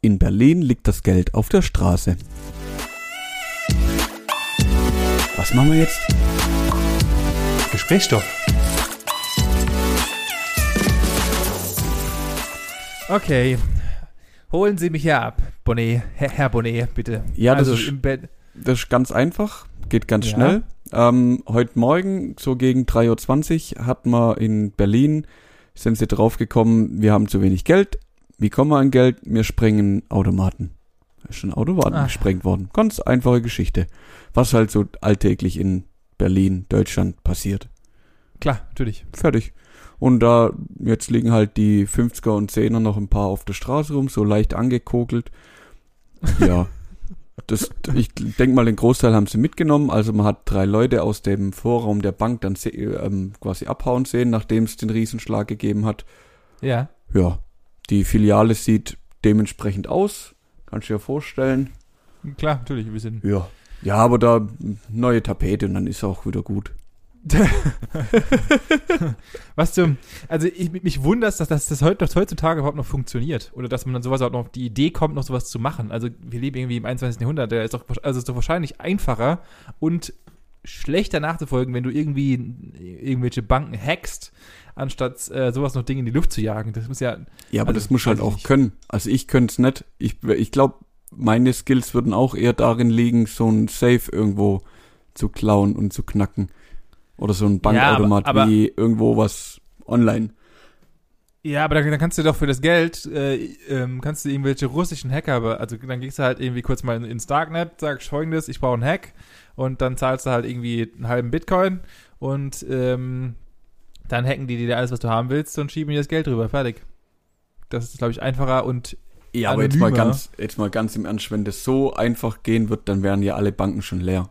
In Berlin liegt das Geld auf der Straße. Was machen wir jetzt? Gesprächsstoff. Okay. Holen Sie mich hier ab, Bonnet. Herr, Herr Bonnet, bitte. Ja, das also ist- im Bett. Das ist ganz einfach, geht ganz Ja. schnell. Ähm, heute Morgen, so gegen 3.20 Uhr, hat man in Berlin, sind sie draufgekommen, wir haben zu wenig Geld. Wie kommen wir an Geld? Wir sprengen Automaten. Da ist schon ein Automaten Ah. gesprengt worden. Ganz einfache Geschichte. Was halt so alltäglich in Berlin, Deutschland passiert. Klar, natürlich. Fertig. Und da, jetzt liegen halt die 50er und 10er noch ein paar auf der Straße rum, so leicht angekokelt. Ja. Das, ich denke mal, den Großteil haben sie mitgenommen. Also man hat drei Leute aus dem Vorraum der Bank dann ähm, quasi abhauen sehen, nachdem es den Riesenschlag gegeben hat. Ja. Ja, die Filiale sieht dementsprechend aus. Kannst du dir vorstellen. Klar, natürlich. Wir sind. Ja. Ja, aber da neue Tapete und dann ist auch wieder gut. Was zum. Also, ich, mich wundert, dass das, das dass heutzutage überhaupt noch funktioniert. Oder dass man dann sowas auch noch auf die Idee kommt, noch sowas zu machen. Also, wir leben irgendwie im 21. Jahrhundert. Der ist doch, also, ist doch wahrscheinlich einfacher und schlechter nachzufolgen, wenn du irgendwie irgendwelche Banken hackst, anstatt äh, sowas noch Dinge in die Luft zu jagen. Das muss ja. Ja, aber Also, das muss halt auch nicht. können. Also ich könnte es nicht. Ich, ich glaube, meine Skills würden auch eher darin liegen, so ein Safe irgendwo zu klauen und zu knacken. Oder so ein Bankautomat aber- aber- wie irgendwo was online. Ja, aber dann, dann kannst du doch für das Geld, äh, ähm, kannst du irgendwelche russischen Hacker, also dann gehst du halt irgendwie kurz mal in- ins Darknet, sagst folgendes, ich brauche einen Hack und dann zahlst du halt irgendwie einen halben Bitcoin und ähm, dann hacken die dir alles, was du haben willst und schieben dir das Geld rüber, fertig. Das ist, glaube ich, einfacher und Ja, aber jetzt mal ganz, jetzt mal ganz im Ernst, wenn das so einfach gehen wird, dann wären ja alle Banken schon leer.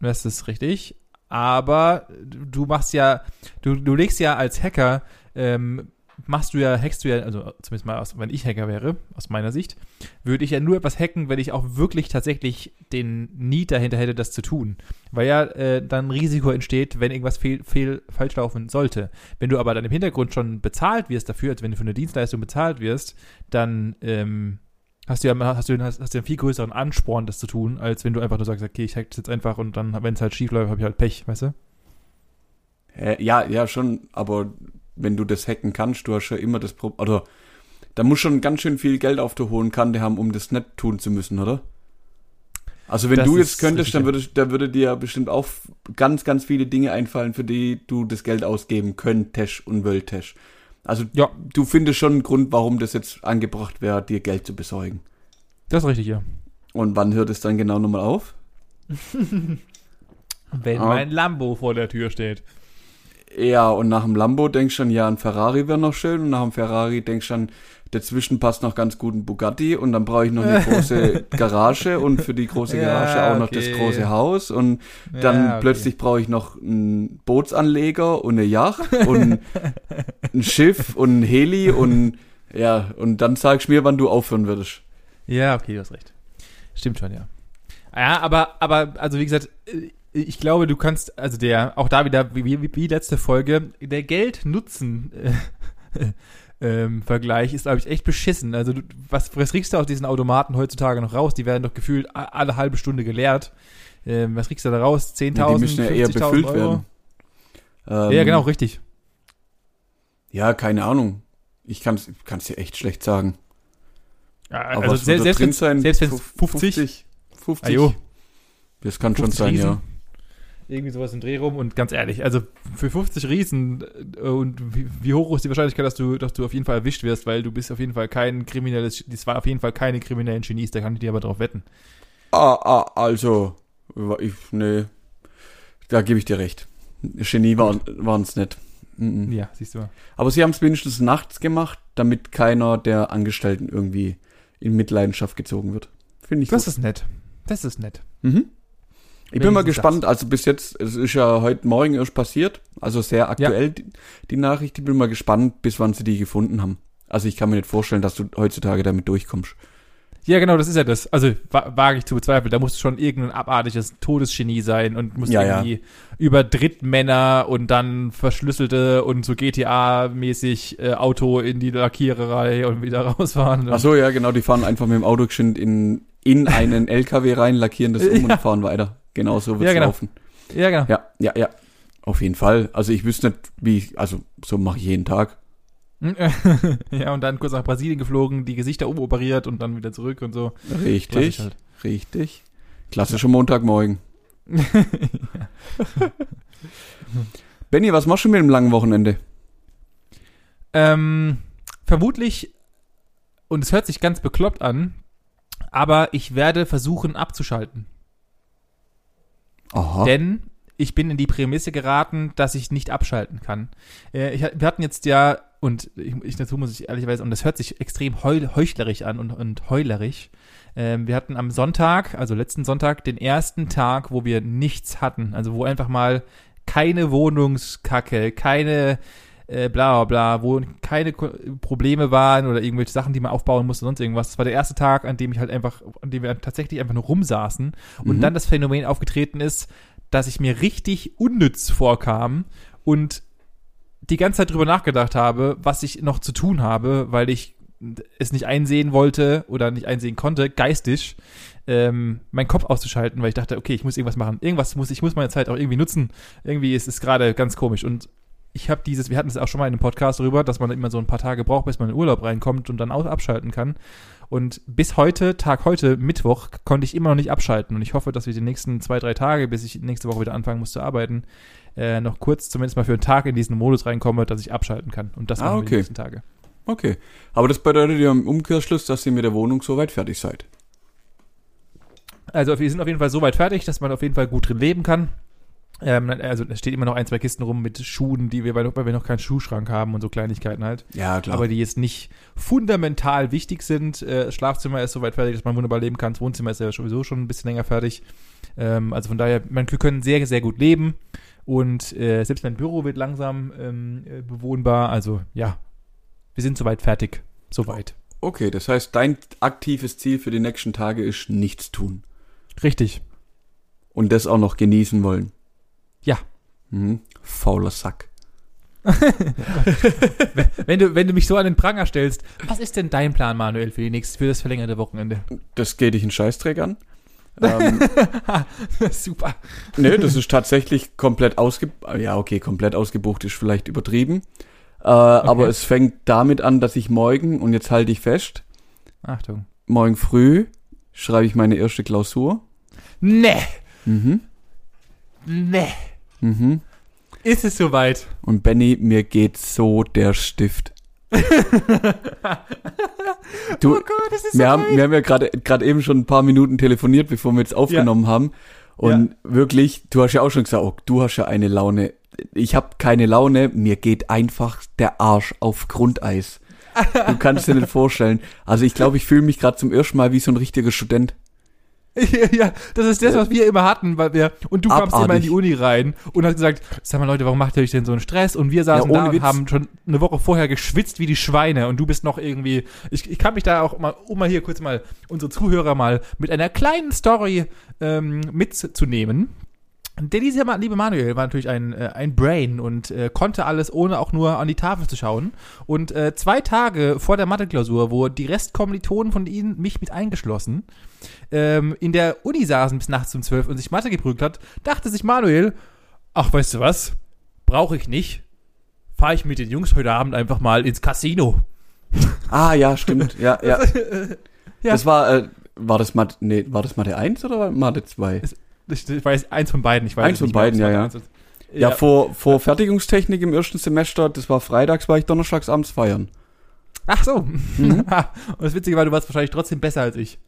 das ist richtig. Aber du machst ja, du, du legst ja als Hacker, ähm, machst du ja, hackst du ja, also zumindest mal, aus, wenn ich Hacker wäre, aus meiner Sicht, würde ich ja nur etwas hacken, wenn ich auch wirklich tatsächlich den Need dahinter hätte, das zu tun. Weil ja äh, dann Risiko entsteht, wenn irgendwas fehl, fehl, falsch laufen sollte. Wenn du aber dann im Hintergrund schon bezahlt wirst dafür, also wenn du für eine Dienstleistung bezahlt wirst, dann ähm, hast du ja hast du, hast, hast du einen viel größeren Ansporn, das zu tun, als wenn du einfach nur sagst, okay, ich hack das jetzt einfach und dann, wenn es halt schief läuft, habe ich halt Pech, weißt du? Hä? Ja, ja, schon, aber wenn du das hacken kannst, du hast ja immer das Problem, oder da muss schon ganz schön viel Geld auf der hohen Kante haben, um das nicht tun zu müssen, oder? Also wenn Das du jetzt könntest, dann würde, da würde dir ja bestimmt auch ganz, ganz viele Dinge einfallen, für die du das Geld ausgeben könntest und wolltest. Also Ja. du findest schon einen Grund, warum das jetzt angebracht wäre, dir Geld zu besorgen. Das ist richtig, ja. Und wann hört es dann genau nochmal auf? Wenn Ah. mein Lambo vor der Tür steht. Ja, und nach dem Lambo denkst du schon, ja, ein Ferrari wäre noch schön. Und nach dem Ferrari denkst du schon, dazwischen passt noch ganz gut ein Bugatti. Und dann brauche ich noch eine große Garage. Und für die große Ja, Garage auch noch okay. das große Haus. Und dann Ja, okay. plötzlich brauche ich noch einen Bootsanleger und eine Yacht und ein Schiff und ein Heli. Und ja, und dann sagst du mir, wann du aufhören würdest. Ja, okay, du hast recht. Stimmt schon, ja. Ja, aber, aber, also wie gesagt, äh, ich glaube, du kannst, also der, auch da wieder, wie, wie, wie letzte Folge, der Geld-Nutzen-Vergleich ist, glaube ich, echt beschissen. Also, du, was, was kriegst du aus diesen Automaten heutzutage noch raus? Die werden doch gefühlt alle halbe Stunde geleert. Ähm, was kriegst du da raus? 10.000, Ja, die müssen ja eher 50.000 befüllt Euro? werden. Ähm, Ja, genau, richtig. Ja, keine Ahnung. Ich kann es dir echt schlecht sagen. Ja, also selbst wenn sein? selbst wenn's Fuf- 50, 50? 50? Ah. Das kann schon 50 sein, Riesen. ja. Irgendwie sowas im Dreh rum und ganz ehrlich, also für 50 Riesen äh, und wie, wie hoch ist die Wahrscheinlichkeit, dass du, dass du auf jeden Fall erwischt wirst, weil du bist auf jeden Fall kein kriminelles, das war auf jeden Fall keine kriminellen Genies, da kann ich dir aber drauf wetten. Ah, ah, also, ich, nee, da gebe ich dir recht. Genie waren es nicht. Mhm. Ja, siehst du mal. Aber sie haben es wenigstens nachts gemacht, damit keiner der Angestellten irgendwie in Mitleidenschaft gezogen wird. Finde ich Das gut. ist nett. Das ist nett. Mhm. Ich bin mal gespannt, also bis jetzt, es ist ja heute Morgen erst passiert, also sehr aktuell die, die Nachricht, ich bin mal gespannt, bis wann sie die gefunden haben. Also ich kann mir nicht vorstellen, dass du heutzutage damit durchkommst. Ja, genau, das ist ja das. Also wa wage ich zu bezweifeln. Da muss schon irgendein abartiges Todesgenie sein und muss Ja, ja. irgendwie über Drittmänner und dann verschlüsselte und so GTA-mäßig äh, Auto in die Lackiererei und wieder rausfahren. Ach so, ja, genau, die fahren einfach mit dem Auto geschwind in, in einen LKW rein, lackieren das um Ja. und fahren weiter. Genau so wird's Ja, genau. laufen. Ja, genau. Ja, ja, ja. Auf jeden Fall. Also ich wüsste nicht, wie ich, also so mache ich jeden Tag. ja, und dann kurz nach Brasilien geflogen, die Gesichter umoperiert und dann wieder zurück und so. Richtig, halt. richtig. Klassischer Montagmorgen. Benny, was machst du mit dem langen Wochenende? Ähm, vermutlich, und es hört sich ganz bekloppt an, aber ich werde versuchen abzuschalten. Aha. Denn ich bin in die Prämisse geraten, dass ich nicht abschalten kann. Äh, ich, wir hatten jetzt ja, und ich, ich dazu muss ich ehrlicherweise, und das hört sich extrem heul, heuchlerisch an und, und heulerisch. Ähm, wir hatten am Sonntag, also letzten Sonntag, den ersten Tag, wo wir nichts hatten. Also wo einfach mal keine Wohnungskacke, keine äh, bla bla bla, wo keine Probleme waren oder irgendwelche Sachen, die man aufbauen musste, sonst irgendwas. Das war der erste Tag, an dem ich halt einfach, an dem wir tatsächlich einfach nur rumsaßen und Mhm. dann das Phänomen aufgetreten ist, dass ich mir richtig unnütz vorkam und die ganze Zeit drüber nachgedacht habe, was ich noch zu tun habe, weil ich es nicht einsehen wollte oder nicht einsehen konnte, geistig, ähm, meinen Kopf auszuschalten, weil ich dachte, okay, ich muss irgendwas machen. Irgendwas muss, ich muss meine Zeit auch irgendwie nutzen. Irgendwie ist es gerade ganz komisch. Und ich habe dieses, wir hatten es auch schon mal in einem Podcast darüber, dass man immer so ein paar Tage braucht, bis man in den Urlaub reinkommt und dann auch abschalten kann. Und bis heute, Tag heute, Mittwoch, konnte ich immer noch nicht abschalten. Und ich hoffe, dass wir die nächsten zwei, drei Tage, bis ich nächste Woche wieder anfangen muss zu arbeiten, äh, noch kurz zumindest mal für einen Tag in diesen Modus reinkomme, dass ich abschalten kann. Und das Ah, machen wir die okay. nächsten Tage. Okay. Aber das bedeutet ja im Umkehrschluss, dass ihr mit der Wohnung soweit fertig seid. Also wir sind auf jeden Fall so weit fertig, dass man auf jeden Fall gut drin leben kann. Ähm, also es steht immer noch ein, zwei Kisten rum mit Schuhen, die wir, weil, wir noch keinen Schuhschrank haben und so Kleinigkeiten halt. Ja, klar. Aber die jetzt nicht fundamental wichtig sind. Äh, das Schlafzimmer ist soweit fertig, dass man wunderbar leben kann. Das Wohnzimmer ist ja sowieso schon ein bisschen länger fertig. Ähm, also von daher, man, wir können sehr, sehr gut leben. Und äh, selbst mein Büro wird langsam ähm, äh, bewohnbar. Also ja, wir sind soweit fertig. Soweit. okay, das heißt, dein aktives Ziel für die nächsten Tage ist nichts tun. Richtig. Und das auch noch genießen wollen. Mhm. Fauler Sack. Wenn du, wenn du mich so an den Pranger stellst, was ist denn dein Plan, Manuel, für, die nächste, für das verlängerte Wochenende? Das geht dich einen Scheißdreck an. ähm, Super. nee, das ist tatsächlich komplett ausgebucht. Ja, okay, komplett ausgebucht ist vielleicht übertrieben. Äh, Aber es fängt damit an, dass ich morgen, und jetzt halte ich fest, Achtung. morgen früh schreibe ich meine erste Klausur. Nee, Mhm. nee. Mhm. Ist es soweit? Und Benny, mir geht so der Stift. du, oh Gott, es ist wir, soweit. haben, wir haben ja gerade eben schon ein paar Minuten telefoniert, bevor wir jetzt aufgenommen haben. Und wirklich, du hast ja auch schon gesagt, oh, du hast ja eine Laune. Ich habe keine Laune, mir geht einfach der Arsch auf Grundeis. Du kannst dir nicht vorstellen. Also ich glaube, ich fühle mich gerade zum ersten Mal wie so ein richtiger Student. Ja, ja, das ist das, was wir immer hatten, weil wir, und du kamst Abartig. immer in die Uni rein und hast gesagt, sag mal Leute, warum macht ihr euch denn so einen Stress? Und wir saßen Ja, da und Witz. haben schon eine Woche vorher geschwitzt wie die Schweine und du bist noch irgendwie, ich, ich kann mich da auch mal, um mal hier kurz mal unsere Zuhörer mal mit einer kleinen Story ähm, mitzunehmen. Der diese liebe Manuel war natürlich ein, äh, ein Brain und äh, konnte alles, ohne auch nur an die Tafel zu schauen. Und äh, zwei Tage vor der Mathe-Klausur, wo die Restkommilitonen von ihnen, mich mit eingeschlossen, ähm, in der Uni saßen bis nachts um zwölf und sich Mathe geprügelt hat, dachte sich Manuel, ach, weißt du was, brauche ich nicht. Fahre ich mit den Jungs heute Abend einfach mal ins Casino. Ah, ja, stimmt. Ja, ja. Ja. Das war, äh, war das Mathe, nee, war das Mathe 1 oder war Mathe 2? Ich, ich weiß, eins von beiden, ich weiß Eins von nicht mehr, beiden, ob's ja, ja. ist. Ja, vor, vor Fertigungstechnik im ersten Semester, das war freitags, war ich donnerstags abends feiern. Ach so. Mhm. und das Witzige war, du warst wahrscheinlich trotzdem besser als ich.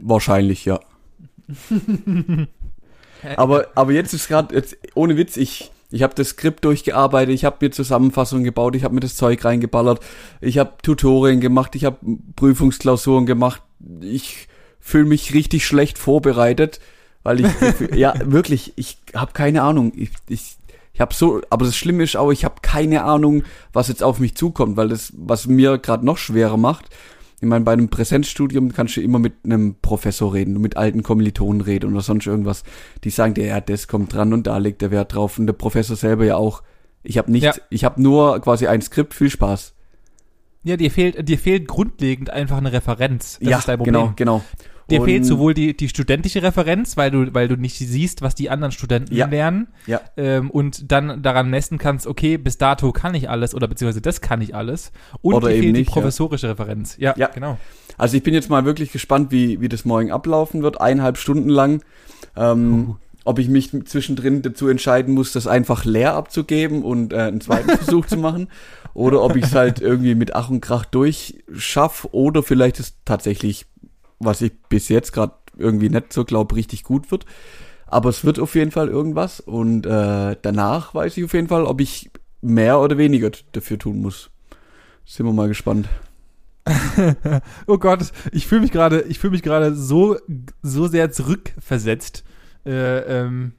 Wahrscheinlich, ja. aber, aber jetzt ist gerade, jetzt, ohne Witz, ich, ich habe das Skript durchgearbeitet, ich habe mir Zusammenfassungen gebaut, ich habe mir das Zeug reingeballert, ich habe Tutorien gemacht, ich habe Prüfungsklausuren gemacht, ich fühle mich richtig schlecht vorbereitet, weil ich, ja, wirklich, ich habe keine Ahnung, ich, ich, ich habe so, aber das Schlimme ist auch, ich habe keine Ahnung, was jetzt auf mich zukommt, weil das, was mir gerade noch schwerer macht, Ich meine, bei einem Präsenzstudium kannst du immer mit einem Professor reden, mit alten Kommilitonen reden oder sonst irgendwas. Die sagen dir, ja, das kommt dran und da legt der Wert drauf. Und der Professor selber ja auch. Ich habe nichts, Ja. ich habe nur quasi ein Skript, viel Spaß. Ja, dir fehlt, dir fehlt grundlegend einfach eine Referenz. Das ja, genau, genau. Dir Und- fehlt sowohl die, die studentische Referenz, weil du, weil du nicht siehst, was die anderen Studenten Ja. lernen. Ja. Ähm, und dann daran messen kannst, okay, bis dato kann ich alles oder beziehungsweise das kann ich alles. Und Oder dir eben fehlt nicht, die ja. professorische Referenz. Ja, Ja. genau. Also ich bin jetzt mal wirklich gespannt, wie, wie das morgen ablaufen wird, eineinhalb Stunden lang. Ähm, Uh. Ob ich mich zwischendrin dazu entscheiden muss, das einfach leer abzugeben und äh, einen zweiten Versuch zu machen. Oder ob ich es halt irgendwie mit Ach und Krach durchschaff. Oder vielleicht es tatsächlich, was ich bis jetzt gerade irgendwie nicht so glaube, richtig gut wird. Aber es wird auf jeden Fall irgendwas. Und äh, danach weiß ich auf jeden Fall, ob ich mehr oder weniger dafür tun muss. Sind wir mal gespannt. oh Gott, ich fühle mich gerade, ich fühle mich gerade so, so sehr zurückversetzt. Äh, ähm,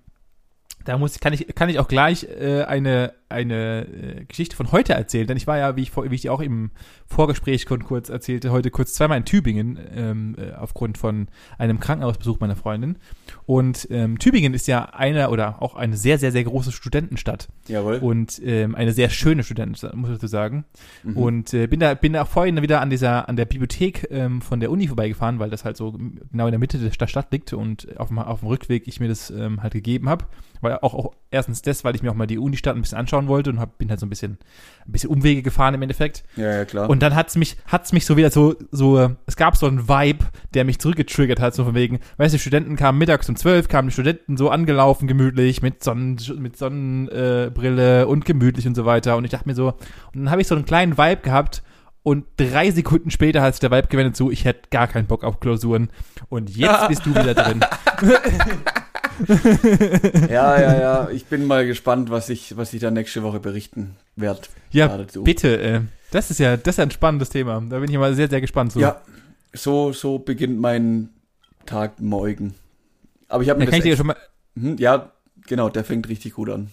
da muss, kann ich, kann ich auch gleich äh, eine, eine äh, Geschichte von heute erzählen, denn ich war ja, wie ich, wie ich auch im Vorgespräch kurz erzählte, heute kurz zweimal in Tübingen ähm, äh, aufgrund von einem Krankenhausbesuch meiner Freundin. Und ähm, Tübingen ist ja eine oder auch eine sehr, sehr, sehr große Studentenstadt Jawohl. und ähm, eine sehr schöne Studentenstadt, muss ich dazu sagen. Mhm. Und äh, bin da bin da auch vorhin wieder an dieser an der Bibliothek ähm, von der Uni vorbeigefahren, weil das halt so genau in der Mitte der Stadt Stadt liegt und auf dem, auf dem Rückweg ich mir das ähm, halt gegeben habe. Weil auch, auch erstens das, weil ich mir auch mal die Unistadt ein bisschen anschauen wollte und hab, bin halt so ein bisschen ein bisschen Umwege gefahren im Endeffekt. Ja, ja, klar. Und dann hat's mich hat's mich so wieder so so es gab so einen Vibe, der mich zurückgetriggert hat, so von wegen, weißt du, Studenten kamen mittags um zwölf, kamen die Studenten so angelaufen gemütlich mit Sonnen mit Sonnenbrille äh, und gemütlich und so weiter und ich dachte mir so und dann habe ich so einen kleinen Vibe gehabt und drei Sekunden später hat sich der Vibe gewendet zu, ich hätte gar keinen Bock auf Klausuren und jetzt bist du wieder drin. ja, ja, ja. Ich bin mal gespannt, was ich, was ich da nächste Woche berichten werde. Ja, dazu. bitte, äh, das ist ja das ist ja ein spannendes Thema. Da bin ich mal sehr sehr gespannt zu. Ja, so, so beginnt mein Tag morgen. Aber ich habe mir kann ich das dir schon mal Hm, ja, genau, der fängt richtig gut an.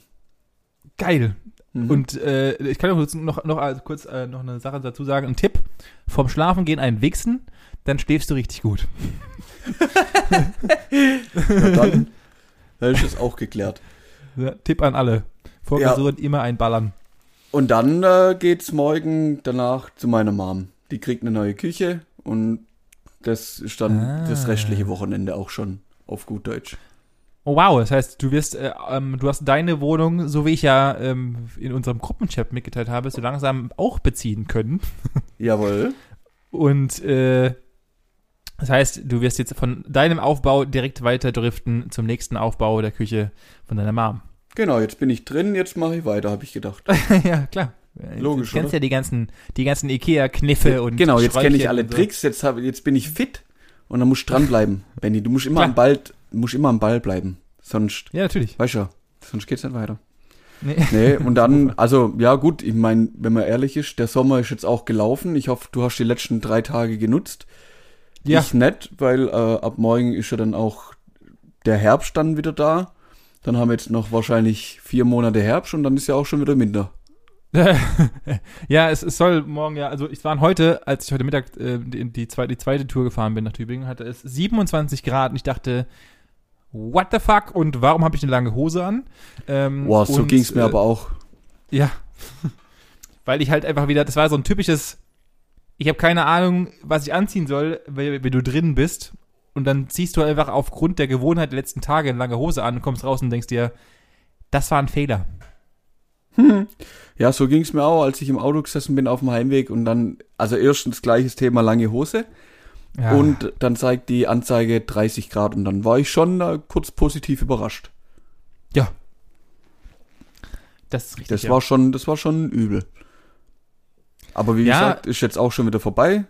geil. Mhm. Und äh, ich kann noch, noch, noch also kurz äh, noch eine Sache dazu sagen. Ein Tipp: Vom Schlafen gehen einen wichsen, dann schläfst du richtig gut. Na dann, dann ist es auch geklärt. Ja, Tipp an alle. Vor Ja. Immer einballern. Und dann äh, geht's morgen danach zu meiner Mom. Die kriegt eine neue Küche und das ist dann Ah. das restliche Wochenende auch schon auf gut Deutsch. Oh wow, das heißt, du wirst, äh, ähm, du hast deine Wohnung, so wie ich ja ähm, in unserem Gruppenchat mitgeteilt habe, so langsam auch beziehen können. Jawohl. Und äh, das heißt, du wirst jetzt von deinem Aufbau direkt weiter driften zum nächsten Aufbau der Küche von deiner Mom. Genau, jetzt bin ich drin, jetzt mache ich weiter, habe ich gedacht. ja, klar. Logisch, Du kennst oder? ja die ganzen, die ganzen Ikea-Kniffe und genau, jetzt kenne ich alle so. Tricks, jetzt, hab, jetzt bin ich fit und dann musst du dranbleiben, Benny. Du musst immer Klar. am Ball, musst immer am Ball bleiben. Sonst, Ja, natürlich. weißt du, sonst geht's nicht weiter. Nee. Nee, und dann, also, ja gut, ich meine, wenn man ehrlich ist, der Sommer ist jetzt auch gelaufen. Ich hoffe, du hast die letzten drei Tage genutzt. Ja. Ich nicht, weil äh, ab morgen ist ja dann auch der Herbst dann wieder da. Dann haben wir jetzt noch wahrscheinlich vier Monate Herbst und dann ist ja auch schon wieder Winter. ja, es, es soll morgen ja, also ich war heute, als ich heute Mittag äh, die, die, zweite, die zweite Tour gefahren bin nach Tübingen, hatte es 27 Grad und ich dachte, what the fuck und warum habe ich eine lange Hose an? Ähm, Boah, so und, ging's mir äh, aber auch. Ja. Weil ich halt einfach wieder, das war so ein typisches, ich habe keine Ahnung, was ich anziehen soll, wenn, wenn du drin bist. Und dann ziehst du einfach aufgrund der Gewohnheit der letzten Tage eine lange Hose an und kommst raus und denkst dir, das war ein Fehler. Ja, so ging's mir auch, als ich im Auto gesessen bin auf dem Heimweg und dann, also erstens gleiches Thema lange Hose Ja. und dann zeigt die Anzeige 30 Grad und dann war ich schon äh, kurz positiv überrascht. ja. Das ist richtig. Das ja. war schon, das war schon übel. Aber wie Ja. gesagt, ist jetzt auch schon wieder vorbei.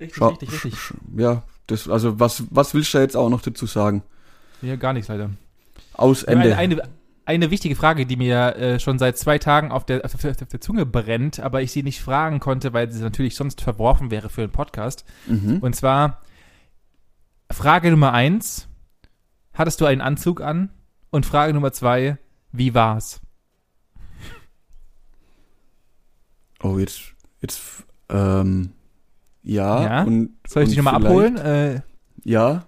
richtig, Schau- richtig, richtig. Ja, das, also was, was willst du da jetzt auch noch dazu sagen? Ja, gar nichts leider. Aus Eine, Ende. eine, eine wichtige Frage, die mir äh, schon seit zwei Tagen auf der, auf, der, auf der Zunge brennt, aber ich sie nicht fragen konnte, weil sie natürlich sonst verworfen wäre für einen Podcast. Mhm. Und zwar Frage Nummer eins: Hattest du einen Anzug an? Und Frage Nummer zwei: Wie war's? Oh, jetzt, jetzt, ähm, Ja, Ja? und Soll ich dich nochmal abholen? Äh, Ja,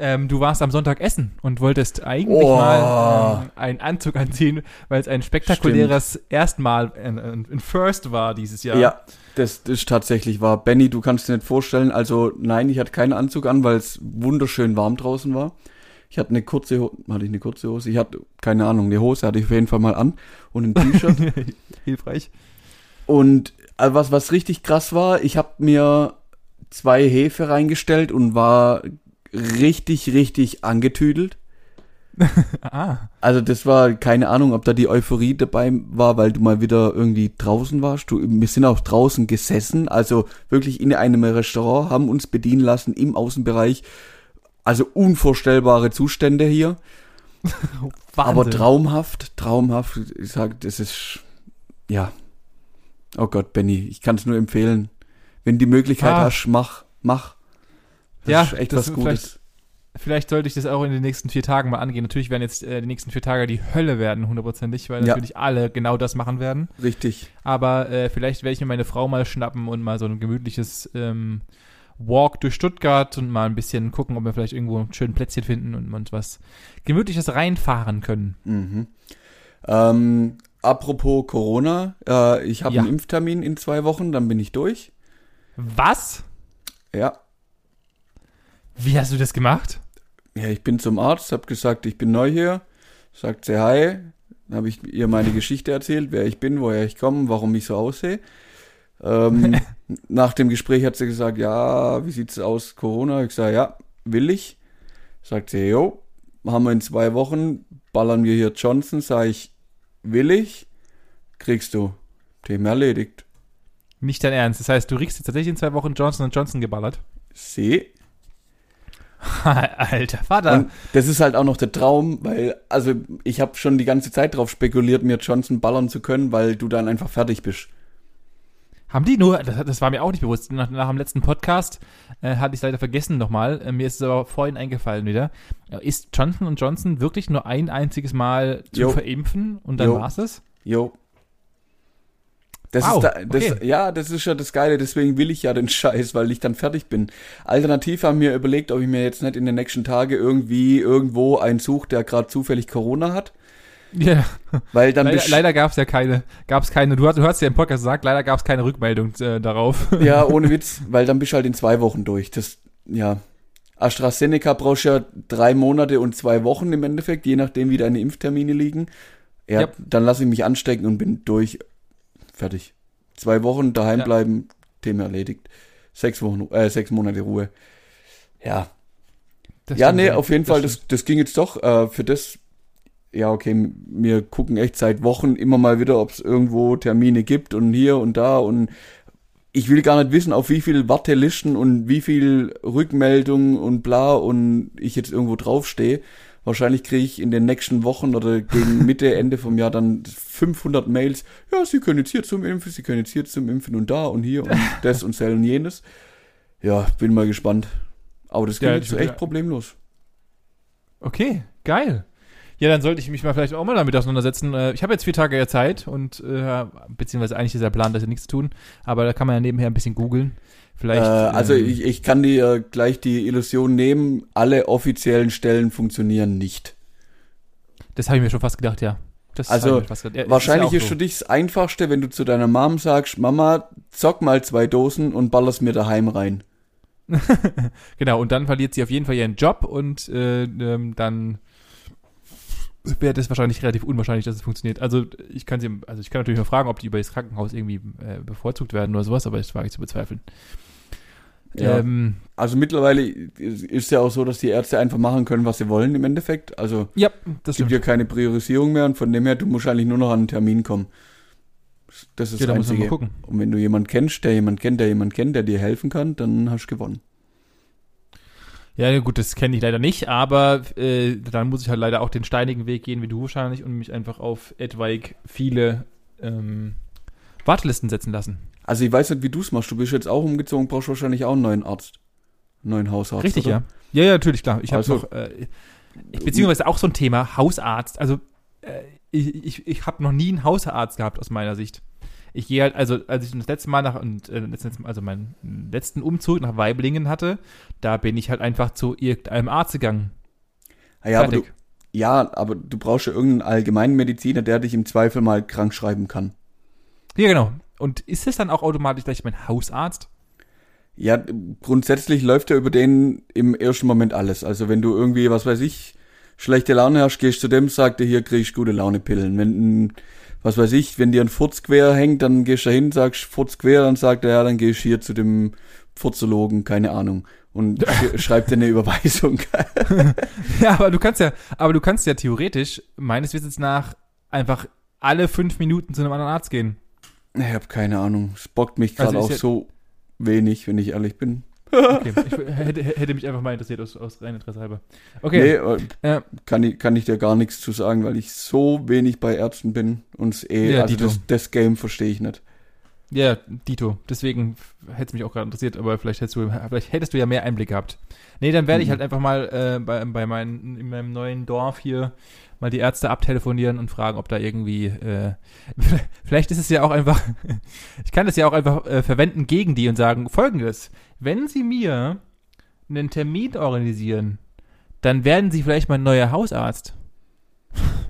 ähm, du warst am Sonntag essen und wolltest eigentlich Oh. mal ähm, einen Anzug anziehen, weil es ein spektakuläres Erstmal, ein, ein, ein First war dieses Jahr. ja, das, das ist tatsächlich wahr. Benny, du kannst dir nicht vorstellen, also nein, ich hatte keinen Anzug an, weil es wunderschön warm draußen war. Ich hatte eine kurze Hose, hatte ich eine kurze Hose? Ich hatte, keine Ahnung, eine Hose hatte ich auf jeden Fall mal an und ein T-Shirt. Hilfreich. Und äh, was, was richtig krass war, ich habe mir zwei Hefe reingestellt und war richtig, richtig angetüdelt. Ah, Also das war keine Ahnung, ob da die Euphorie dabei war, weil du mal wieder irgendwie draußen warst. Du, wir sind auch draußen gesessen, also wirklich in einem Restaurant, haben uns bedienen lassen im Außenbereich. Also unvorstellbare Zustände hier. Aber traumhaft, traumhaft. Ich sag, das ist ja. Oh Gott, Benny, ich kann es nur empfehlen. Wenn die Möglichkeit Ah. hast, mach, mach. Das Ja, ist echt das was Gutes. vielleicht- Vielleicht sollte ich das auch in den nächsten vier Tagen mal angehen. Natürlich werden jetzt äh, die nächsten vier Tage die Hölle werden, hundertprozentig, weil Ja. natürlich alle genau das machen werden. Richtig. Aber äh, vielleicht werde ich mir meine Frau mal schnappen und mal so ein gemütliches ähm, Walk durch Stuttgart und mal ein bisschen gucken, ob wir vielleicht irgendwo ein schönes Plätzchen finden und, und was Gemütliches reinfahren können. Mhm. Ähm, apropos Corona, äh, ich habe Ja. einen Impftermin in zwei Wochen, dann bin ich durch. Was? Ja. Wie hast du das gemacht? Ja, ich bin zum Arzt, habe gesagt, ich bin neu hier. Sagt sie hi. Dann habe ich ihr meine Geschichte erzählt, wer ich bin, woher ich komme, warum ich so aussehe. Ähm, nach dem Gespräch hat sie gesagt, ja, wie sieht's aus, Corona? Ich sage, ja, will ich. Sagt sie, jo, haben wir in zwei Wochen, ballern wir hier Johnson, sage ich, will ich, kriegst du. Thema erledigt. Nicht dein Ernst. Das heißt, du riechst jetzt tatsächlich in zwei Wochen Johnson Johnson geballert. See. Alter Vater. Und das ist halt auch noch der Traum, weil, also ich habe schon die ganze Zeit drauf spekuliert, mir Johnson ballern zu können, weil du dann einfach fertig bist. Haben die nur, das, das war mir auch nicht bewusst, nach, nach dem letzten Podcast äh, hatte ich leider vergessen nochmal, äh, mir ist es aber vorhin eingefallen wieder. Äh, Ist Johnson Johnson wirklich nur ein einziges Mal zu Jo. verimpfen und dann Jo. war's es? Jo. Das Wow, ist da, das, okay. ja, das ist ja das Geile, deswegen will ich ja den Scheiß, weil ich dann fertig bin. Alternativ haben wir überlegt, ob ich mir jetzt nicht in den nächsten Tagen irgendwie irgendwo einen suche, der gerade zufällig Corona hat. Ja, Weil dann leider, leider gab es ja keine, gab es keine, du hast, du hast ja im Podcast gesagt, leider gab es keine Rückmeldung äh, darauf. Ja, ohne Witz, weil dann bist du halt in zwei Wochen durch. Das, ja. AstraZeneca brauchst ja drei Monate und zwei Wochen im Endeffekt, je nachdem, wie deine Impftermine liegen. Ja, Yep. dann lasse ich mich anstecken und bin durch. Fertig. Zwei Wochen daheim Ja. bleiben, Thema erledigt. Sechs Wochen, äh, sechs Monate Ruhe. Ja. Das ja, nee, auf jeden Fall, stimmt. das, das ging jetzt doch. Äh, für das, ja, okay, wir gucken echt seit Wochen immer mal wieder, ob es irgendwo Termine gibt und hier und da und ich will gar nicht wissen, auf wie viel Wartelisten und wie viel Rückmeldungen und bla und ich jetzt irgendwo draufstehe. Wahrscheinlich kriege ich in den nächsten Wochen oder gegen Mitte, Ende vom Jahr dann 500 Mails. Ja, Sie können jetzt hier zum Impfen, Sie können jetzt hier zum Impfen und da und hier und das und sel und jenes. Ja, bin mal gespannt. Aber das geht Ja, jetzt ich- echt problemlos. Okay, geil. Ja, dann sollte ich mich mal vielleicht auch mal damit auseinandersetzen. Äh, Ich habe jetzt vier Tage ja Zeit und äh, beziehungsweise eigentlich ist der Plan, dass ja nichts tun, aber da kann man ja nebenher ein bisschen googeln. Vielleicht. Äh, also ähm, ich, ich kann dir gleich die Illusion nehmen, alle offiziellen Stellen funktionieren nicht. das habe ich mir schon fast gedacht, ja. Das Also. Ja, Wahrscheinlich ja ist für dich das Einfachste, wenn du zu deiner Mom sagst, Mama, zock mal zwei Dosen und ballerst mir daheim rein. Genau, und dann verliert sie auf jeden Fall ihren Job und äh, ähm, dann wäre das wahrscheinlich relativ unwahrscheinlich, dass es funktioniert. Also ich kann sie, also ich kann natürlich mal fragen, ob die über das Krankenhaus irgendwie äh, bevorzugt werden oder sowas, aber das wage ich zu bezweifeln. Ja. Ähm, Also mittlerweile ist ja auch so, dass die Ärzte einfach machen können, was sie wollen im Endeffekt. Also ja, es das gibt ja keine Priorisierung mehr und von dem her, du musst eigentlich nur noch an einen Termin kommen. Das ist Ja, da das Einzige. gucken. Und wenn du jemanden kennst, der jemanden kennt, der jemanden kennt, der dir helfen kann, dann hast du gewonnen. Ja, gut, das kenne ich leider nicht, aber äh, dann muss ich halt leider auch den steinigen Weg gehen, wie du wahrscheinlich, und mich einfach auf etwaig viele ähm, Wartelisten setzen lassen. Also ich weiß nicht, wie du es machst. Du bist jetzt auch umgezogen, brauchst wahrscheinlich auch einen neuen Arzt. Einen neuen Hausarzt. Richtig, oder? ja. Ja, ja, natürlich, klar. Ich habe Also- noch, äh, ich, beziehungsweise auch so ein Thema, Hausarzt. Also, äh, ich, ich, ich habe noch nie einen Hausarzt gehabt aus meiner Sicht. Ich gehe halt, also als ich das letzte Mal nach, und, äh, letzten, also meinen letzten Umzug nach Weiblingen hatte, da bin ich halt einfach zu irgendeinem Arzt gegangen. Ah ja, aber du, ja, aber du brauchst ja irgendeinen allgemeinen Mediziner, der dich im Zweifel mal krank schreiben kann. Ja, genau. Und ist es dann auch automatisch gleich mein Hausarzt? Ja, grundsätzlich läuft ja über den im ersten Moment alles. Also wenn du irgendwie, was weiß ich, schlechte Laune hast, gehst du zu dem, sagt dir, hier kriegst du gute Launepillen. Wenn, was weiß ich, wenn dir ein Furz quer hängt, dann gehst du hin, sagst Furz quer, dann sagt er, ja, dann gehst du hier zu dem Furzologen, keine Ahnung. Und schreibt dir eine Überweisung. ja, aber du kannst ja, aber du kannst ja theoretisch, meines Wissens nach, einfach alle fünf Minuten zu einem anderen Arzt gehen. Ich habe keine Ahnung. Es bockt mich gerade also auch ja so wenig, wenn ich ehrlich bin. Okay, ich hätte, hätte, mich einfach mal interessiert aus, aus reinem Interesse halber. Okay. Nee, äh, kann, ich, kann ich dir gar nichts zu sagen, weil ich so wenig bei Ärzten bin und eh, ja, also das, das, Game verstehe ich nicht. Ja, Dito. Deswegen hätte es mich auch gerade interessiert, aber vielleicht hättest, du, vielleicht hättest du ja mehr Einblick gehabt. Nee, dann werde mhm. ich halt einfach mal äh, bei, bei meinen, in meinem neuen Dorf hier mal die Ärzte abtelefonieren und fragen, ob da irgendwie, äh, vielleicht ist es ja auch einfach, ich kann das ja auch einfach äh, verwenden gegen die und sagen, folgendes, wenn sie mir einen Termin organisieren, dann werden sie vielleicht mein neuer Hausarzt.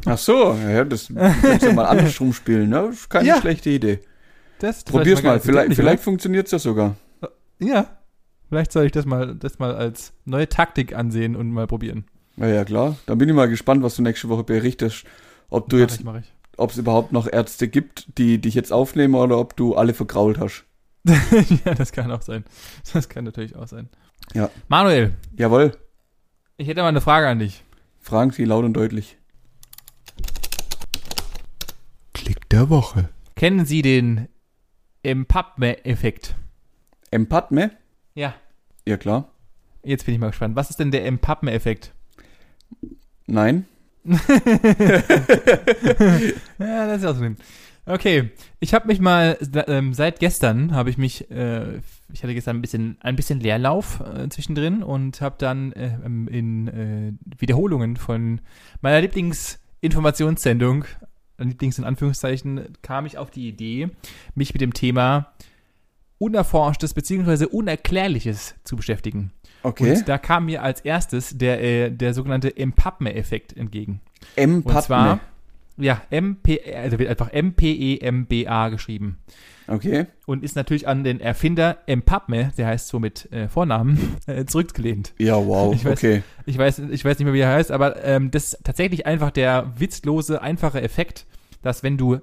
Ach so, ja, das kannst du mal andersrum spielen, ne? Keine ja. schlechte Idee. Das Probier's mal, vielleicht, vielleicht funktioniert's ja sogar. Ja, vielleicht soll ich das mal, das mal als neue Taktik ansehen und mal probieren. Ja, ja, klar. Dann bin ich mal gespannt, was du nächste Woche berichtest. Ob du mach jetzt, ob es überhaupt noch Ärzte gibt, die dich jetzt aufnehmen oder ob du alle vergrault hast. ja, das kann auch sein. Das kann natürlich auch sein. Ja. Manuel. Jawohl. Ich hätte mal eine Frage an dich. Fragen Sie laut und deutlich. Klick der Woche. Kennen Sie den Empatme-Effekt? Empatme? Ja. Ja, klar. Jetzt bin ich mal gespannt. Was ist denn der Empatme-Effekt? Nein. ja, das ist auch so. Okay, ich habe mich mal ähm, seit gestern habe ich mich, äh, ich hatte gestern ein bisschen ein bisschen Leerlauf äh, zwischendrin und habe dann äh, in Wiederholungen von meiner Lieblingsinformationssendung, Lieblings in Anführungszeichen, kam ich auf die Idee, mich mit dem Thema Unerforschtes bzw. Unerklärliches zu beschäftigen. Okay. Und da kam mir als erstes der, äh, der sogenannte Empapme-Effekt entgegen. Empapme? Und zwar, ja, MP, also wird einfach M-P-E-M-B-A geschrieben. Okay. Und ist natürlich an den Erfinder Empapme, der heißt so mit äh, Vornamen, äh, zurückgelehnt. Ja, wow, ich weiß, okay. Ich weiß, ich weiß nicht mehr, wie er heißt, aber ähm, das ist tatsächlich einfach der witzlose, einfache Effekt, dass wenn du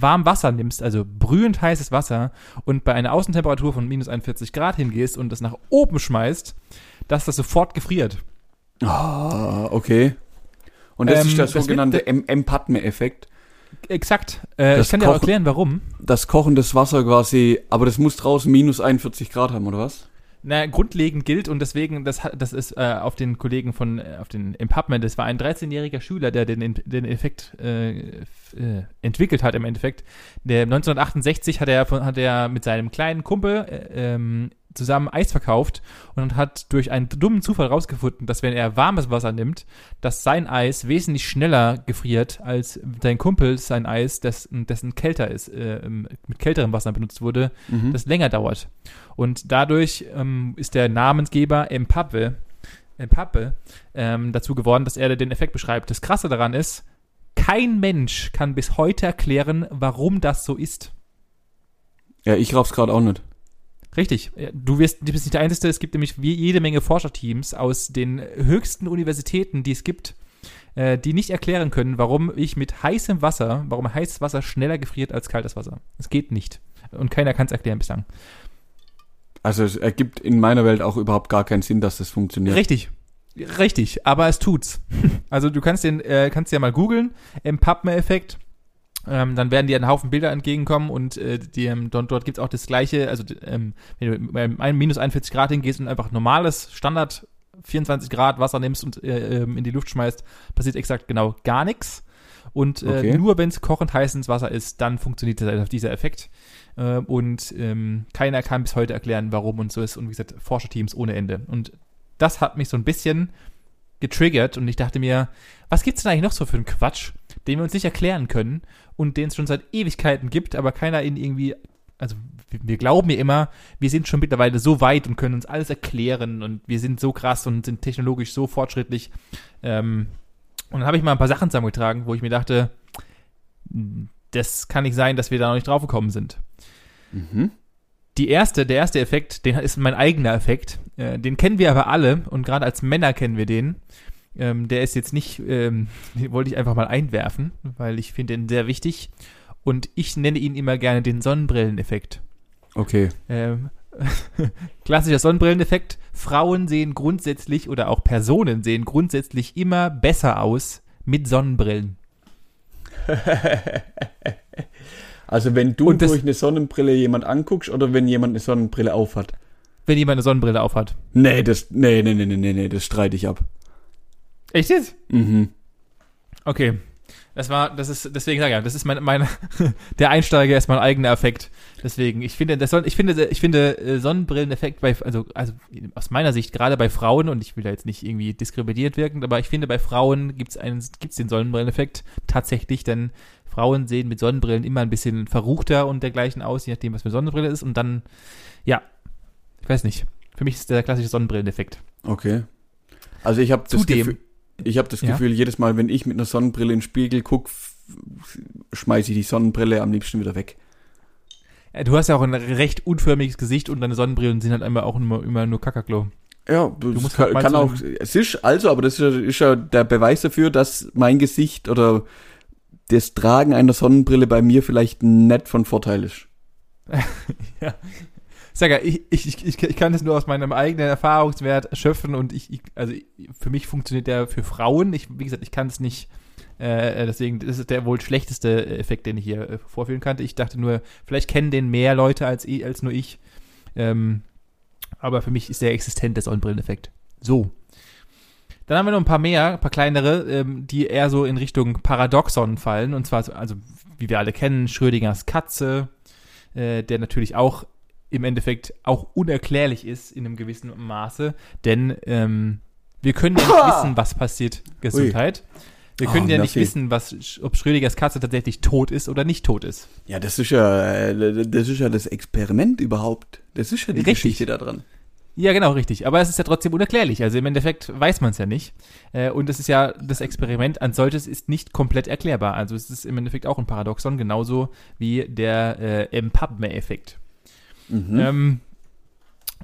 warm Wasser nimmst, also brühend heißes Wasser, und bei einer Außentemperatur von minus 41 Grad hingehst und das nach oben schmeißt, dass das sofort gefriert. Ah, okay. Und das ähm, ist der sogenannte Empatme-Effekt. Exakt. Äh, ich kann dir auch erklären, warum. Das kochendes Wasser quasi, aber das muss draußen minus 41 Grad haben, oder was? Na, grundlegend gilt und deswegen, das, das ist äh, auf den Kollegen von, äh, auf den Empapment, das war ein 13-jähriger Schüler, der den, den Effekt äh, äh, entwickelt hat im Endeffekt. Der 1968 hat er, hat er mit seinem kleinen Kumpel äh, ähm, zusammen Eis verkauft und hat durch einen dummen Zufall rausgefunden, dass wenn er warmes Wasser nimmt, dass sein Eis wesentlich schneller gefriert als sein Kumpel sein Eis, dessen, dessen kälter ist, äh, mit kälterem Wasser benutzt wurde, mhm. das länger dauert. Und dadurch ähm, ist der Namensgeber Empappe, Empappe ähm, dazu geworden, dass er den Effekt beschreibt. Das Krasse daran ist, kein Mensch kann bis heute erklären, warum das so ist. Ja, ich raff's gerade auch nicht. Richtig. Du, wirst, du bist nicht der Einzige. Es gibt nämlich jede Menge Forscherteams aus den höchsten Universitäten, die es gibt, äh, die nicht erklären können, warum ich mit heißem Wasser, warum heißes Wasser schneller gefriert als kaltes Wasser. Es geht nicht. Und keiner kann es erklären bislang. Also es ergibt in meiner Welt auch überhaupt gar keinen Sinn, dass das funktioniert. Richtig. Richtig, aber es tut's. Also du kannst den, äh, kannst ja mal googeln, Empapme-Effekt ähm, dann werden dir ein Haufen Bilder entgegenkommen und äh, die, ähm, dort, dort gibt es auch das gleiche, also ähm, wenn du bei minus 41 Grad hingehst und einfach normales Standard 24 Grad Wasser nimmst und äh, ähm, in die Luft schmeißt, passiert exakt genau gar nichts. Und äh, okay. nur wenn es kochend heiß ins Wasser ist, dann funktioniert dieser Effekt. Äh, und ähm, keiner kann bis heute erklären, warum und so ist. Und wie gesagt, Forscherteams ohne Ende. Und das hat mich so ein bisschen getriggert und ich dachte mir, was gibt's denn eigentlich noch so für einen Quatsch? den wir uns nicht erklären können und den es schon seit Ewigkeiten gibt, aber keiner ihn irgendwie, also wir- glauben ja immer, wir sind schon mittlerweile so weit und können uns alles erklären und wir sind so krass und sind technologisch so fortschrittlich. Ähm, und dann habe ich mal ein paar Sachen zusammengetragen, wo ich mir dachte, das kann nicht sein, dass wir da noch nicht drauf gekommen sind. Mhm. Die erste, der erste Effekt, den ist mein eigener Effekt. Äh, den kennen wir aber alle und gerade als Männer kennen wir den. Ähm, der ist jetzt nicht, ähm, den wollte ich einfach mal einwerfen, weil ich finde den sehr wichtig. Und ich nenne ihn immer gerne den Sonnenbrilleneffekt. Okay. Ähm, klassischer Sonnenbrilleneffekt. Frauen sehen grundsätzlich oder auch Personen sehen grundsätzlich immer besser aus mit Sonnenbrillen. Also wenn du das- durch eine Sonnenbrille jemand anguckst oder wenn jemand eine Sonnenbrille aufhat. Wenn jemand eine Sonnenbrille aufhat. Nee, das, nee, nee, nee, nee, nee, das streite ich ab. Echt jetzt? Mhm. Okay. Das war, das ist, deswegen sage ich ja, das ist mein, mein, der Einsteiger ist mein eigener Effekt. Deswegen, ich finde, das soll, ich finde, ich finde äh, Sonnenbrilleneffekt bei, also, also aus meiner Sicht gerade bei Frauen und ich will da jetzt nicht irgendwie diskriminiert wirken, aber ich finde bei Frauen gibt's einen, gibt's den Sonnenbrilleneffekt tatsächlich, denn Frauen sehen mit Sonnenbrillen immer ein bisschen verruchter und dergleichen aus, je nachdem was für Sonnenbrille ist und dann, ja, ich weiß nicht. Für mich ist der klassische Sonnenbrilleneffekt. Okay. Also ich habe das Zudem- Gefühl, ich habe das Ja. Gefühl, jedes Mal, wenn ich mit einer Sonnenbrille in den Spiegel guck, schmeiße ich die Sonnenbrille am liebsten wieder weg. Ja, Du hast ja auch ein recht unförmiges Gesicht und deine Sonnenbrillen sind halt immer auch immer, immer nur Kakaklo. Ja, das musst kann, halt kann auch, es ist also, aber das ist ja, ist ja der Beweis dafür, dass mein Gesicht oder das Tragen einer Sonnenbrille bei mir vielleicht nicht von Vorteil ist. Sag ja, ich, ich, ich, ich kann das nur aus meinem eigenen Erfahrungswert schöpfen und ich, ich also für mich funktioniert der für Frauen. Ich, wie gesagt, ich kann es nicht, äh, deswegen, das ist der wohl schlechteste Effekt, den ich hier äh, vorführen kannte. Ich dachte nur, vielleicht kennen den mehr Leute als, als nur ich. Ähm, aber für mich ist der existent, der Sonnenbrilleneffekt. So. Dann haben wir noch ein paar mehr, ein paar kleinere, ähm, die eher so in Richtung Paradoxon fallen. Und zwar, so- also, wie wir alle kennen, Schrödingers Katze, äh, der natürlich auch im Endeffekt auch unerklärlich ist in einem gewissen Maße, denn ähm, wir können ja nicht wissen, was passiert. Gesundheit. Wir können Oh, ja nicht wissen, was, ob Schrödingers Katze tatsächlich tot ist oder nicht tot ist. Ja, das ist ja, äh, das ist ja das Experiment überhaupt. Das ist ja die Richtig. Geschichte da dran. Ja, genau, richtig. Aber es ist ja trotzdem unerklärlich. Also im Endeffekt weiß man es ja nicht. Äh, und es ist ja, das Experiment an solches ist nicht komplett erklärbar. Also es ist im Endeffekt auch ein Paradoxon, genauso wie der äh, Mpabme-Effekt. Mhm. Ähm,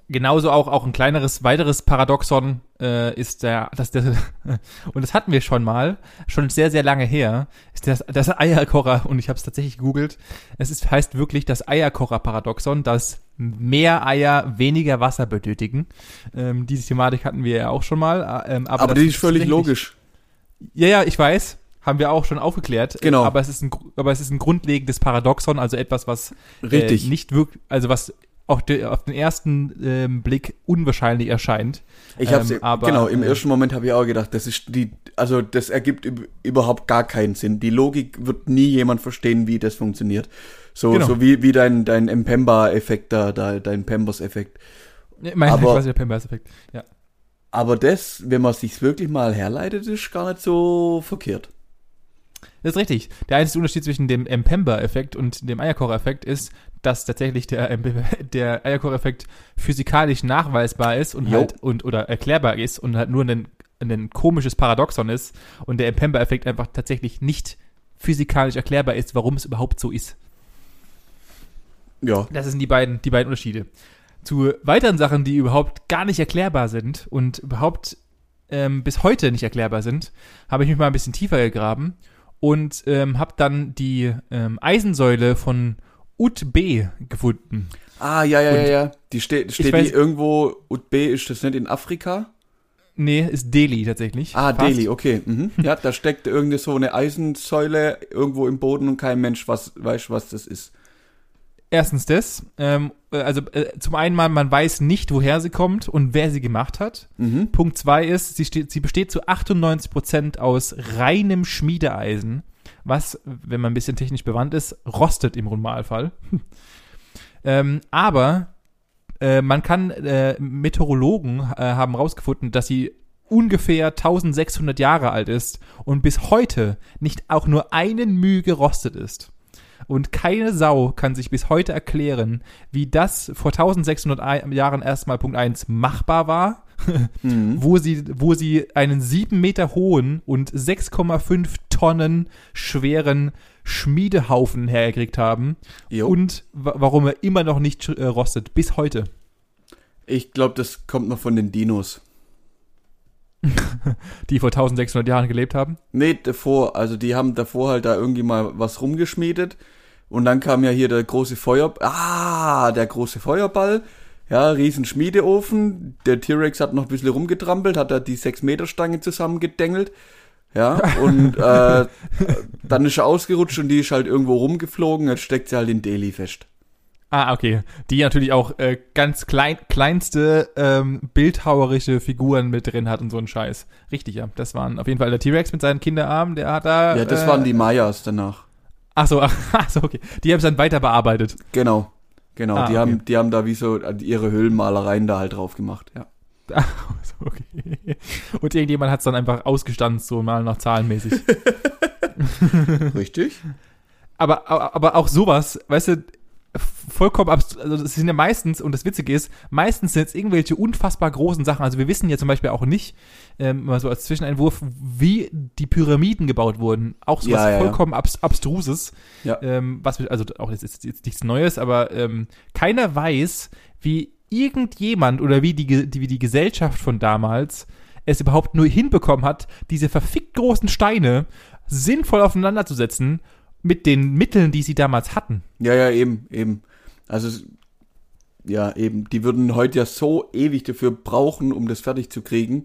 genauso auch, auch ein kleineres, weiteres Paradoxon äh, ist der, das, der, und das hatten wir schon mal, schon sehr, sehr lange her, ist das, das Eierkocher, und ich habe es tatsächlich gegoogelt, es ist, heißt wirklich das Eierkocher-Paradoxon, dass mehr Eier weniger Wasser benötigen. Ähm, diese Thematik hatten wir ja auch schon mal. äh, Ähm, aber aber das die ist völlig logisch. Ja, ja, ich weiß. Haben wir auch schon aufgeklärt. Genau. Aber es ist ein, aber es ist ein grundlegendes Paradoxon, also etwas, was Richtig. äh, nicht wirklich, also was auf, de, auf den ersten ähm, Blick unwahrscheinlich erscheint. Ich hab's, Ähm, aber, genau, im äh, ersten Moment habe ich auch gedacht, das ist die, also das ergibt üb- überhaupt gar keinen Sinn. Die Logik wird nie jemand verstehen, wie das funktioniert. So, Genau. so wie, wie dein, dein Mpemba-Effekt da, da, dein Pembers-Effekt. Mein, Aber- quasi der Pembers-Effekt. Ja. Aber das, wenn man sich's wirklich mal herleitet, ist gar nicht so verkehrt. Das ist richtig. Der einzige Unterschied zwischen dem Mpemba-Effekt und dem Eierkocher-Effekt ist, dass tatsächlich der, der Eierkocher-Effekt physikalisch nachweisbar ist und Jo. halt und oder erklärbar ist und halt nur ein, ein komisches Paradoxon ist und der Mpemba-Effekt einfach tatsächlich nicht physikalisch erklärbar ist, warum es überhaupt so ist. Ja. Das sind die beiden, die beiden Unterschiede. Zu weiteren Sachen, die überhaupt gar nicht erklärbar sind und überhaupt ähm, bis heute nicht erklärbar sind, habe ich mich mal ein bisschen tiefer gegraben und ähm, habe dann die ähm, Eisensäule von Ut-B gefunden. Ah, ja, ja, ja, Und ja. Die steht, steht weiß- die irgendwo, UTB, ist das nicht in Afrika? Nee, ist Delhi tatsächlich. Ah, Fast. Delhi, okay. Mhm. Ja, da steckt irgendeine so eine Eisensäule irgendwo im Boden und kein Mensch was, weiß, was das ist. Erstens das, ähm, äh, also äh, zum einen mal, man weiß nicht, woher sie kommt und wer sie gemacht hat. Mhm. Punkt zwei ist, sie, steht, sie besteht zu 98% aus reinem Schmiedeeisen, was, wenn man ein bisschen technisch bewandt ist, rostet im Normalfall. ähm, aber äh, man kann, äh, Meteorologen äh, haben rausgefunden, dass sie ungefähr 1600 Jahre alt ist und bis heute nicht auch nur einen Mühe gerostet ist. Und keine Sau kann sich bis heute erklären, wie das vor 1600 Jahren erstmal Punkt 1 machbar war, Mhm. wo, sie, wo sie einen 7 Meter hohen und 6,5 Tonnen schweren Schmiedehaufen hergekriegt haben Jo. und wa warum er immer noch nicht äh, rostet, bis heute. Ich glaube, das kommt noch von den Dinos. Die vor 1600 Jahren gelebt haben. Nee, davor, also die haben davor halt da irgendwie mal was rumgeschmiedet. Und dann kam ja hier der große Feuer, ah, der große Feuerball. Ja, riesen Schmiedeofen. Der T-Rex hat noch ein bisschen rumgetrampelt, hat da die 6 Meter Stange zusammengedengelt. Ja, und äh, dann ist er ausgerutscht und die ist halt irgendwo rumgeflogen, jetzt steckt sie halt in Delhi fest. Ah, okay. Die natürlich auch äh, ganz klein, kleinste ähm, bildhauerische Figuren mit drin hat und so ein Scheiß. Richtig, ja. Das waren auf jeden Fall der T-Rex mit seinen Kinderarmen, der hat da. Ja, das äh, waren die Mayas danach. Ach so, ach so, okay. Die haben es dann weiter bearbeitet. Genau. Genau, Ah, die okay. haben die haben da wie so ihre Höhlenmalereien da halt drauf gemacht, ja. Ach okay. Und irgendjemand hat es dann einfach ausgestanzt, so mal nach zahlenmäßig. Richtig? aber, aber aber auch sowas, weißt du, vollkommen abs also das sind ja meistens, und das Witzige ist, meistens sind es irgendwelche unfassbar großen Sachen. Also wir wissen ja zum Beispiel auch nicht, ähm, mal so als Zwischeneinwurf, wie die Pyramiden gebaut wurden. Auch sowas Ja, ja, ja. vollkommen abs abstruses. Ja. Ähm, was wir, also auch das ist jetzt nichts Neues, aber ähm, keiner weiß, wie irgendjemand oder wie die, die, wie die Gesellschaft von damals es überhaupt nur hinbekommen hat, diese verfickt großen Steine sinnvoll aufeinander zu setzen mit den Mitteln, die sie damals hatten. Ja, ja, eben, eben. Also, ja, eben, die würden heute ja so ewig dafür brauchen, um das fertig zu kriegen.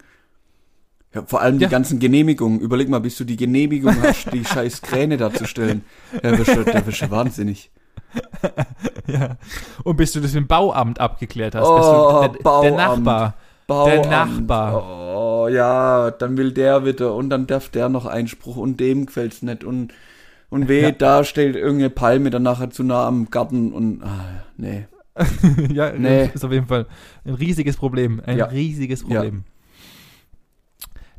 Ja, vor allem Ja. die ganzen Genehmigungen. Überleg mal, bis du die Genehmigung hast, die scheiß Kräne da zu stellen. Da wirst du, wahnsinnig. Ja. Und bis du das mit dem Bauamt abgeklärt hast. Oh, du, der, der Bauamt. Nachbar. Bauamt. Nachbar. Oh, ja, dann will der wieder und dann darf der noch Einspruch und dem gefällt's nicht und, und weh, Ja. da steht irgendeine Palme dann nachher zu nah am Garten und, ah, nee. ja, Nee. ist auf jeden Fall ein riesiges Problem. Ein Ja. riesiges Problem.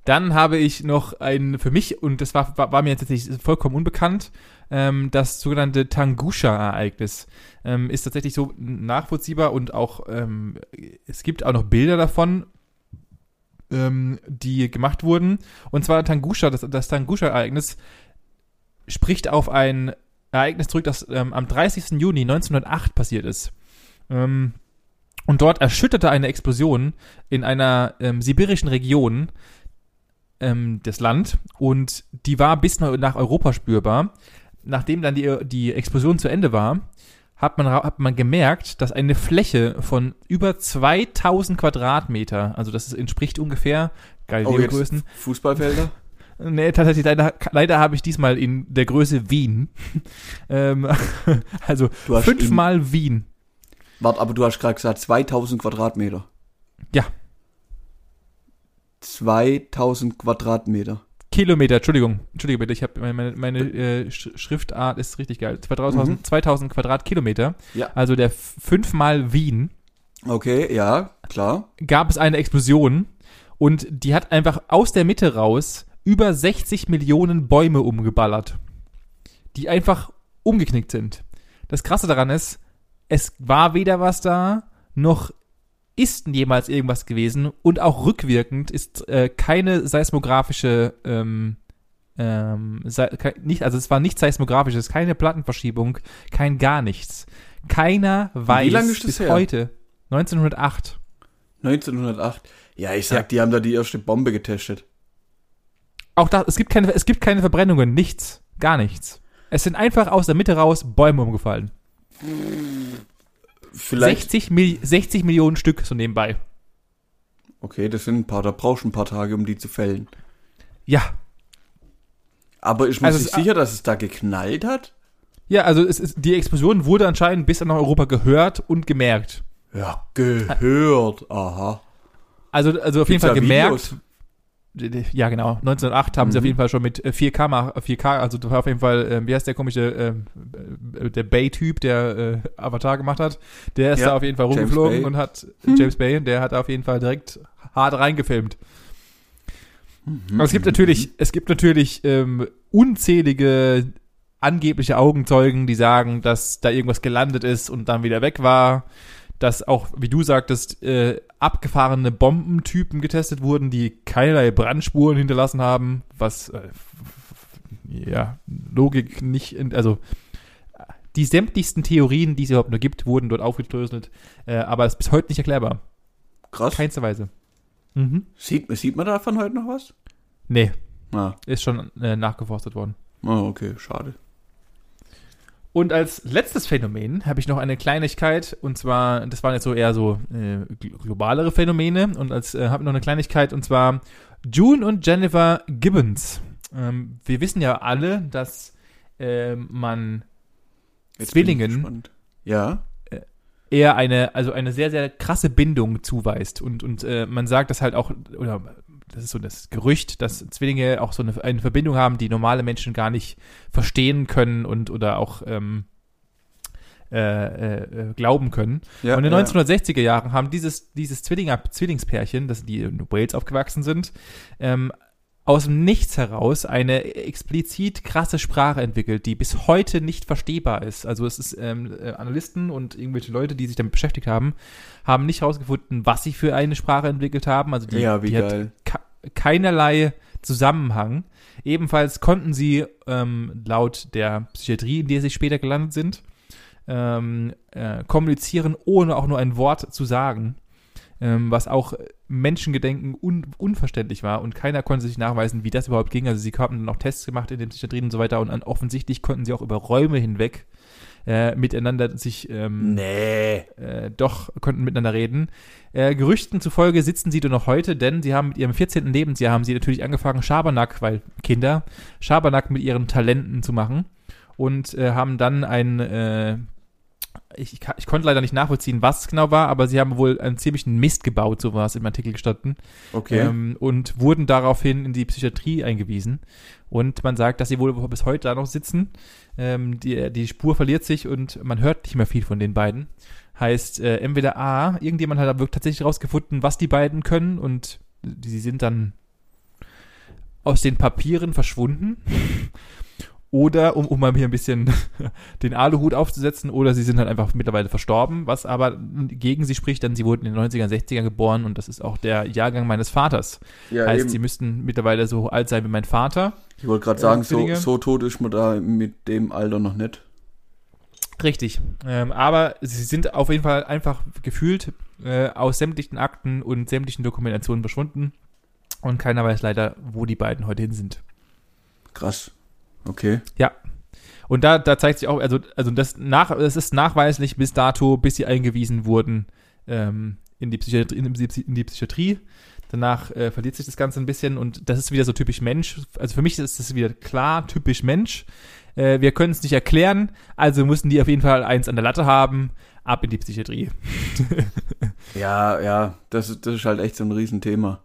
Dann habe ich noch ein, für mich, und das war, war, war mir jetzt tatsächlich vollkommen unbekannt, ähm, das sogenannte Tangusha-Ereignis. Ähm, ist tatsächlich so nachvollziehbar und auch, ähm, es gibt auch noch Bilder davon, ähm, die gemacht wurden. Und zwar Tangusha, das, das Tangusha-Ereignis spricht auf ein Ereignis zurück, das ähm, am 30. Juni 1908 passiert ist. Ähm, und dort erschütterte eine Explosion in einer ähm, sibirischen Region ähm, das Land und die war bis nach Europa spürbar. Nachdem dann die, die Explosion zu Ende war, hat man, hat man gemerkt, dass eine Fläche von über 2000 Quadratmeter, also das entspricht ungefähr, geil, Oh, Größen, Fußballfelder? Nee, tatsächlich, leider, leider habe ich diesmal in der Größe Wien. ähm, also fünfmal Wien. Warte, aber du hast gerade gesagt 2000 Quadratmeter. Ja. 2000 Quadratmeter. Kilometer, Entschuldigung, Entschuldigung bitte, ich habe meine, meine, äh, Sch- Schriftart ist richtig geil. 2000, Mhm. 2000 Quadratkilometer, Ja. also der fünfmal Wien, Okay, ja, klar. gab es eine Explosion und die hat einfach aus der Mitte raus über 60 Millionen Bäume umgeballert, die einfach umgeknickt sind. Das Krasse daran ist, es war weder was da, noch ist jemals irgendwas gewesen und auch rückwirkend ist äh, keine seismografische ähm, ähm, kei- nicht, also es war nicht seismografisch, es ist keine Plattenverschiebung, kein gar nichts. Keiner weiß lange ist das bis her? heute. 1908. 1908. Ja, ich sag, Ja. die haben da die erste Bombe getestet. Auch da, es gibt keine, es gibt keine Verbrennungen, nichts, gar nichts. Es sind einfach aus der Mitte raus Bäume umgefallen. Vielleicht. 60, Mil 60 Millionen Stück so nebenbei. Okay, das sind ein paar, da brauchst du ein paar Tage, um die zu fällen. Ja. Aber ich mir Also nicht es- sicher, dass es da geknallt hat? Ja, also es ist, die Explosion wurde anscheinend bis nach Europa gehört und gemerkt. Ja, gehört. Aha. Also, also auf Gibt's jeden Fall gemerkt. Videos? Ja, genau. 1908 haben sie Mhm. auf jeden Fall schon mit äh, 4K, mach- 4K, also das war auf jeden Fall, äh, wie heißt der komische, ähm, äh, der Bay-Typ, der äh, Avatar gemacht hat, der ist Ja, da auf jeden Fall James rumgeflogen Bay. und hat, James Bay, der hat auf jeden Fall direkt hart reingefilmt. Mhm. Aber es gibt natürlich, es gibt natürlich ähm, unzählige angebliche Augenzeugen, die sagen, dass da irgendwas gelandet ist und dann wieder weg war. Dass auch, wie du sagtest, äh, abgefahrene Bombentypen getestet wurden, die keinerlei Brandspuren hinterlassen haben, was äh, ja Logik nicht, in, also die sämtlichsten Theorien, die es überhaupt nur gibt, wurden dort aufgedröselt, äh, aber es ist bis heute nicht erklärbar. Krass. Keinster Weise. Mhm. Sieht, sieht man davon heute noch was? Nee, Ah, ist schon äh, nachgeforstet worden. oh, okay, schade. Und als letztes Phänomen habe ich noch eine Kleinigkeit, und zwar, das waren jetzt so eher so äh, gl- globalere Phänomene, und als äh, habe ich noch eine Kleinigkeit, und zwar June und Jennifer Gibbons. Ähm, wir wissen ja alle, dass äh, man Jetzt Zwillingen. Ja. eher eine, also eine sehr, sehr krasse Bindung zuweist. Und, und äh, man sagt das halt auch, oder das ist so das Gerücht, dass Zwillinge auch so eine, eine Verbindung haben, die normale Menschen gar nicht verstehen können und oder auch ähm, äh, äh, äh, glauben können. ja und in ja. den 1960er Jahren haben dieses, dieses Zwillinger, Zwillingspärchen, das die in Wales aufgewachsen sind, ähm, aus dem Nichts heraus eine explizit krasse Sprache entwickelt, die bis heute nicht verstehbar ist. Also es ist ähm, äh, Analysten und irgendwelche Leute, die sich damit beschäftigt haben, haben nicht herausgefunden, was sie für eine Sprache entwickelt haben. Also die, ja, die hat keinerlei Zusammenhang. Ebenfalls konnten sie ähm, laut der Psychiatrie, in der sie später gelandet sind, ähm, äh, kommunizieren, ohne auch nur ein Wort zu sagen. Ähm, was auch Menschengedenken un unverständlich war und keiner konnte sich nachweisen, wie das überhaupt ging. Also sie haben dann auch Tests gemacht in den Psychiatrien und so weiter und offensichtlich konnten sie auch über Räume hinweg äh, miteinander sich ähm, Nee. äh, doch konnten miteinander reden. Äh, Gerüchten zufolge sitzen sie doch noch heute, denn sie haben mit ihrem 14. Lebensjahr haben sie natürlich angefangen, Schabernack, weil Kinder, Schabernack mit ihren Talenten zu machen und äh, haben dann ein, äh, ich, ich, ich konnte leider nicht nachvollziehen, was es genau war, aber sie haben wohl einen ziemlichen Mist gebaut, so war es im Artikel gestanden, Okay. ähm, und wurden daraufhin in die Psychiatrie eingewiesen. Und man sagt, dass sie wohl bis heute da noch sitzen. Ähm, die, die Spur verliert sich und man hört nicht mehr viel von den beiden. Heißt, äh, entweder A, irgendjemand hat tatsächlich rausgefunden, was die beiden können und sie sind dann aus den Papieren verschwunden. Oder, um, um mal hier ein bisschen den Aluhut aufzusetzen, oder sie sind halt einfach mittlerweile verstorben, was aber gegen sie spricht, denn sie wurden in den 90er, 60er geboren und das ist auch der Jahrgang meines Vaters. ja, heißt, eben. sie müssten mittlerweile so alt sein wie mein Vater. Ich wollte gerade sagen, so, so tot ist man da mit dem Alter noch nicht. Richtig. Ähm, aber sie sind auf jeden Fall einfach gefühlt äh, aus sämtlichen Akten und sämtlichen Dokumentationen verschwunden. Und keiner weiß leider, wo die beiden heute hin sind. Krass. Okay. Und da, da zeigt sich auch, also, also das, nach, das ist nachweislich bis dato, bis sie eingewiesen wurden ähm, in, die Psychiatrie, in, die, in die Psychiatrie. Danach äh, verliert sich das Ganze ein bisschen und das ist wieder so typisch Mensch. Also für mich ist das wieder klar, typisch Mensch. Äh, wir können es nicht erklären, also müssen die auf jeden Fall eins an der Latte haben. Ab in die Psychiatrie. Ja, ja, das, das ist halt echt so ein Riesenthema.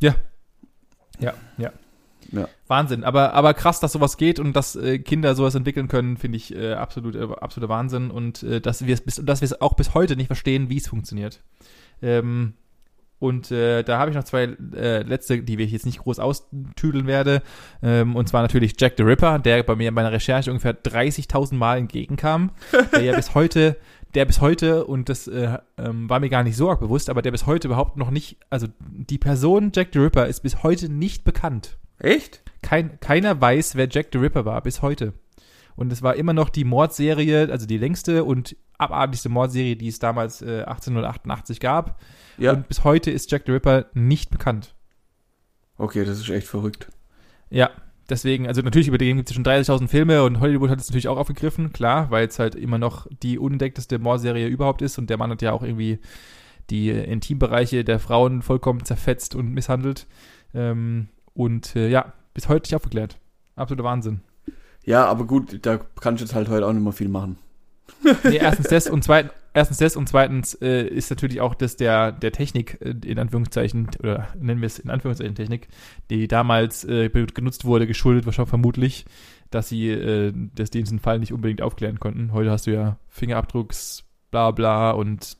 Ja. Ja, ja. Ja. Wahnsinn. Aber, aber krass, dass sowas geht und dass äh, Kinder sowas entwickeln können, finde ich äh, absolut, äh, absoluter Wahnsinn. Und äh, dass wir es bis, dass wir es auch bis heute nicht verstehen, wie es funktioniert. Ähm, und äh, da habe ich noch zwei äh, letzte, die wir jetzt nicht groß austüdeln werde. Ähm, und zwar natürlich Jack the Ripper, der bei mir in meiner Recherche ungefähr 30.000 Mal entgegenkam. der ja bis heute, der bis heute, und das äh, ähm, war mir gar nicht so arg bewusst, aber der bis heute überhaupt noch nicht, also die Person Jack the Ripper ist bis heute nicht bekannt. Echt? Kein, keiner weiß, wer Jack the Ripper war, bis heute. Und es war immer noch die Mordserie, also die längste und abartigste Mordserie, die es damals äh, 1888 gab. Ja. Und bis heute ist Jack the Ripper nicht bekannt. Okay, das ist echt verrückt. Ja, deswegen, also natürlich über den gibt es schon 30.000 Filme und Hollywood hat es natürlich auch aufgegriffen, klar, weil es halt immer noch die unentdeckteste Mordserie überhaupt ist und der Mann hat ja auch irgendwie die äh, Intimbereiche der Frauen vollkommen zerfetzt und misshandelt. Ähm, und äh, ja, bis heute nicht aufgeklärt. Absoluter Wahnsinn. Ja, aber gut, da kannst du jetzt halt heute auch nicht mehr viel machen. Nee, erstens das und zweitens, erstens das und zweitens äh, ist natürlich auch das der, der Technik, äh, in Anführungszeichen, oder nennen wir es in Anführungszeichen Technik, die damals äh, genutzt wurde, geschuldet wahrscheinlich vermutlich, dass sie äh, das diesen Fall nicht unbedingt aufklären konnten. Heute hast du ja Fingerabdrucks, bla bla und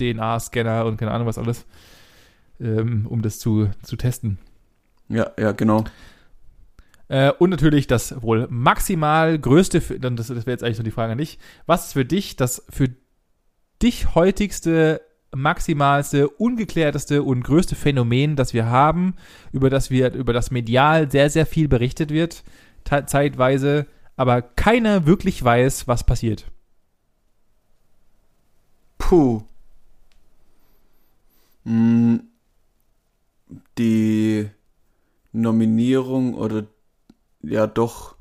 DNA-Scanner und keine Ahnung was alles, ähm, um das zu, zu testen. Ja, ja, genau. Äh, und natürlich das wohl maximal größte, für- dann das, das wäre jetzt eigentlich so die Frage an dich. Was ist für dich das für dich heutigste, maximalste, ungeklärteste und größte Phänomen, das wir haben, über das wir, über das medial sehr, sehr viel berichtet wird, zeitweise, aber keiner wirklich weiß, was passiert. Puh. Hm, Die Nominierung oder ja doch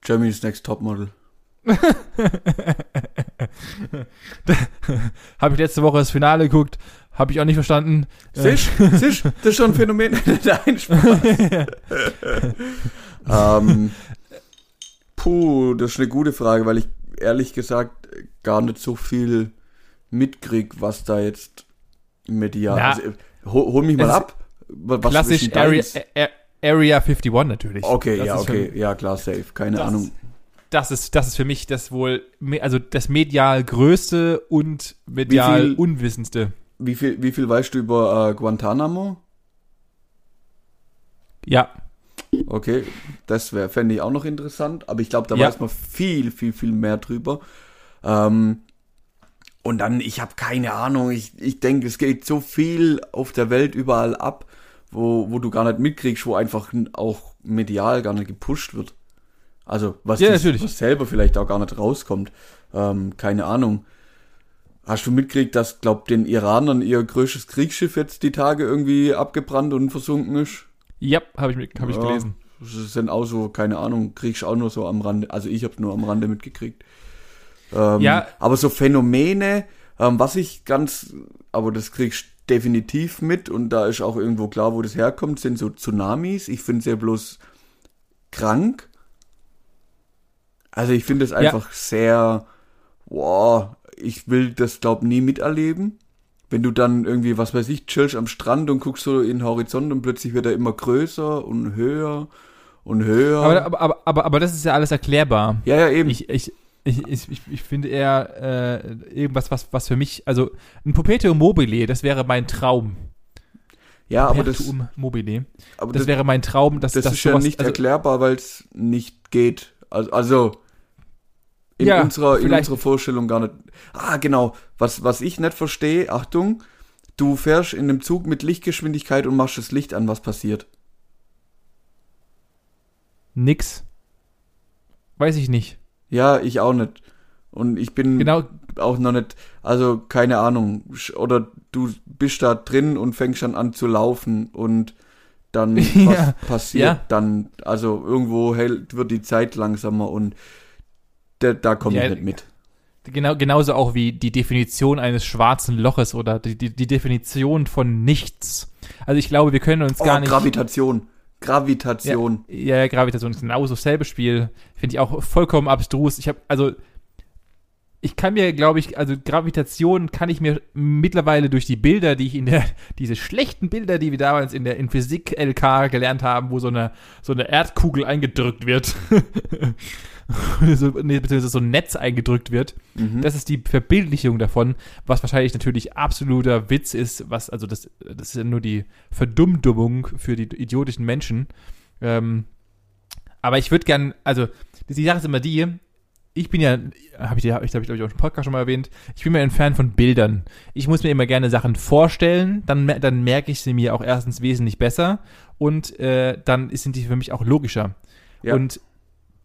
Germany's Next Topmodel. Habe ich letzte Woche das Finale geguckt, habe ich auch nicht verstanden. Äh, Sisch, sisch, das ist schon ein Phänomen. Nein, Spaß. ähm, puh, das ist eine gute Frage, weil ich ehrlich gesagt gar nicht so viel mitkrieg, was da jetzt medial. Na, also, hol, hol mich mal ab. Klassisch denn Area, deins? Ä- Area 51 natürlich. Okay, Das ja, okay, ja klar, safe, keine Das- Ahnung. das ist, das ist für mich das wohl, also das medial größte und medial Wie viel- unwissendste. Wie viel, wie viel weißt du über äh, Guantanamo? Ja, Okay, das wäre, fände ich auch noch interessant, aber ich glaube, da Ja. weiß man viel, viel, viel mehr drüber. Ähm, und dann, ich habe keine Ahnung, ich, ich denke, es geht so viel auf der Welt überall ab, wo, wo du gar nicht mitkriegst, wo einfach auch medial gar nicht gepusht wird. Also, was, Ja, natürlich. was selber vielleicht auch gar nicht rauskommt. Ähm, keine Ahnung. Hast du mitgekriegt, dass, glaub, den Iranern ihr größtes Kriegsschiff jetzt die Tage irgendwie abgebrannt und versunken ist? ja, habe ich, hab ich Ja, gelesen. Das sind auch so, keine Ahnung, kriegst auch nur so am Rande. Also ich habe nur am Rande mitgekriegt. Ähm, Ja. Aber so Phänomene, ähm, was ich ganz, aber das kriegst definitiv mit und da ist auch irgendwo klar, wo das herkommt, sind so Tsunamis. Ich finde es ja bloß krank. Also ich finde es einfach sehr, wow, ich will das glaub nie miterleben. Wenn du dann irgendwie, was weiß ich, chillst am Strand und guckst so in den Horizont und plötzlich wird er immer größer und höher und höher. Aber, aber, aber, aber, aber das ist ja alles erklärbar. ja, ja, eben. Ich, ich, ich, ich, ich, finde eher äh, irgendwas, was, was für mich, also ein Perpetuum mobile, das wäre mein Traum. ja, aber das, mobile. aber Das das, wäre mein Traum, dass das dass ist ja sowas- nicht also, erklärbar, weil es nicht geht. Also, also in, Ja, unserer, in unserer Vorstellung gar nicht. Ah, genau. Was, was ich nicht verstehe, Achtung, du fährst in einem Zug mit Lichtgeschwindigkeit und machst das Licht an, was passiert? Nix. Weiß ich nicht. Ja, ich auch nicht. Und ich bin Genau, auch noch nicht, also keine Ahnung. Oder du bist da drin und fängst dann an zu laufen und dann was Ja, passiert ja. dann, also irgendwo hält, wird die Zeit langsamer und da, da komme Ja, ich nicht mit. genau, genauso auch wie die Definition eines schwarzen Loches oder die, die, die Definition von nichts. Also ich glaube, wir können uns Oh, gar nicht. Gravitation. Gravitation. Ja, ja, Gravitation ist genauso dasselbe Spiel. Finde ich auch vollkommen abstrus. Ich habe, also, ich kann mir, glaube ich, also Gravitation kann ich mir mittlerweile durch die Bilder, die ich in der, diese schlechten Bilder, die wir damals in der in Physik LK gelernt haben, wo so eine, so eine Erdkugel eingedrückt wird, so, nee, beziehungsweise so ein Netz eingedrückt wird, Mhm. das ist die Verbildlichung davon, was wahrscheinlich natürlich absoluter Witz ist, was, also das, das ist ja nur die Verdummdummung für die idiotischen Menschen. Ähm, aber ich würde gern, also die Sache ist immer die, ich bin ja, habe ich dir, ich glaube, ich, auch im Podcast schon mal erwähnt, ich bin mir ein Fan von Bildern. Ich muss mir immer gerne Sachen vorstellen, dann, dann merke ich sie mir auch erstens wesentlich besser und äh, dann sind die für mich auch logischer. Ja. Und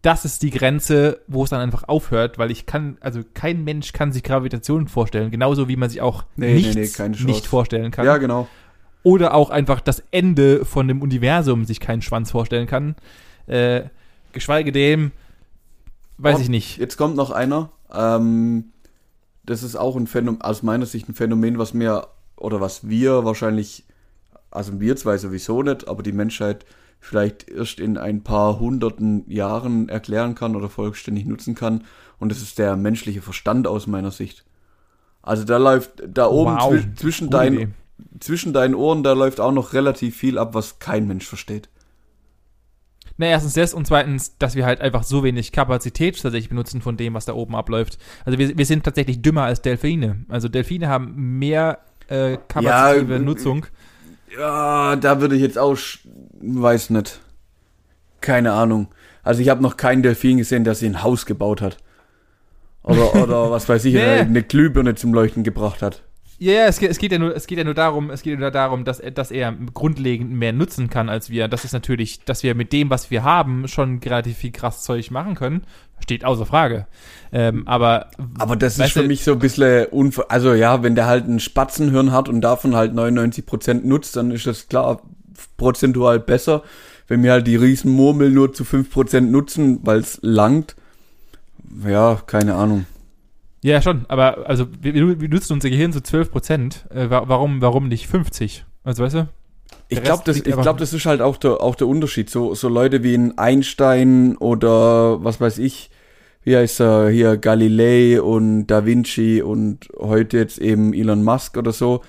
das ist die Grenze, wo es dann einfach aufhört, weil ich kann, also kein Mensch kann sich Gravitation vorstellen, genauso wie man sich auch Nee, nee, nichts nee, Chance. nicht vorstellen kann. Ja, genau. Oder auch einfach das Ende von dem Universum sich keinen Schwanz vorstellen kann. Äh, geschweige dem, weiß Oh, ich nicht. Jetzt kommt noch einer. Ähm, das ist auch ein Phänomen, aus meiner Sicht ein Phänomen, was mir oder was wir wahrscheinlich, also wir zwei sowieso nicht, aber die Menschheit vielleicht erst in ein paar hunderten Jahren erklären kann oder vollständig nutzen kann. Und das ist der menschliche Verstand aus meiner Sicht. Also da läuft da oben Wow, zwi zwischen, Idee. zwischen deinen Ohren, da läuft auch noch relativ viel ab, was kein Mensch versteht. Na, erstens das und zweitens, dass wir halt einfach so wenig Kapazität tatsächlich benutzen von dem, was da oben abläuft. Also wir, wir sind tatsächlich dümmer als Delfine. Also Delfine haben mehr äh, kapazitive Ja, äh, Nutzung. Ja, da würde ich jetzt auch weiß nicht. Keine Ahnung. Also ich habe noch keinen Delfin gesehen, der sich ein Haus gebaut hat. Oder, oder was weiß ich, Nee. eine Glühbirne zum Leuchten gebracht hat. Ja, ja, es geht, es geht ja nur, es geht ja nur darum, es geht ja nur darum, dass er, dass er grundlegend mehr nutzen kann als wir. Das ist natürlich, dass wir mit dem, was wir haben, schon relativ viel krass Zeug machen können. Steht außer Frage. Ähm, aber Aber das ist für du- mich so ein bisschen unver also ja, wenn der halt ein Spatzenhirn hat und davon halt 99% nutzt, dann ist das klar prozentual besser. Wenn wir halt die Riesenmurmel nur zu 5% nutzen, weil es langt, ja, keine Ahnung. Ja, schon. Aber also wir, wir nutzen unser Gehirn zu 12 Prozent. Äh, wa- warum, warum nicht 50? Also weißt du? Ich glaube, das, ich glaub, das ist halt auch der, auch der Unterschied. So, so Leute wie ein Einstein oder was weiß ich, wie heißt er hier, Galilei und Da Vinci und heute jetzt eben Elon Musk oder so.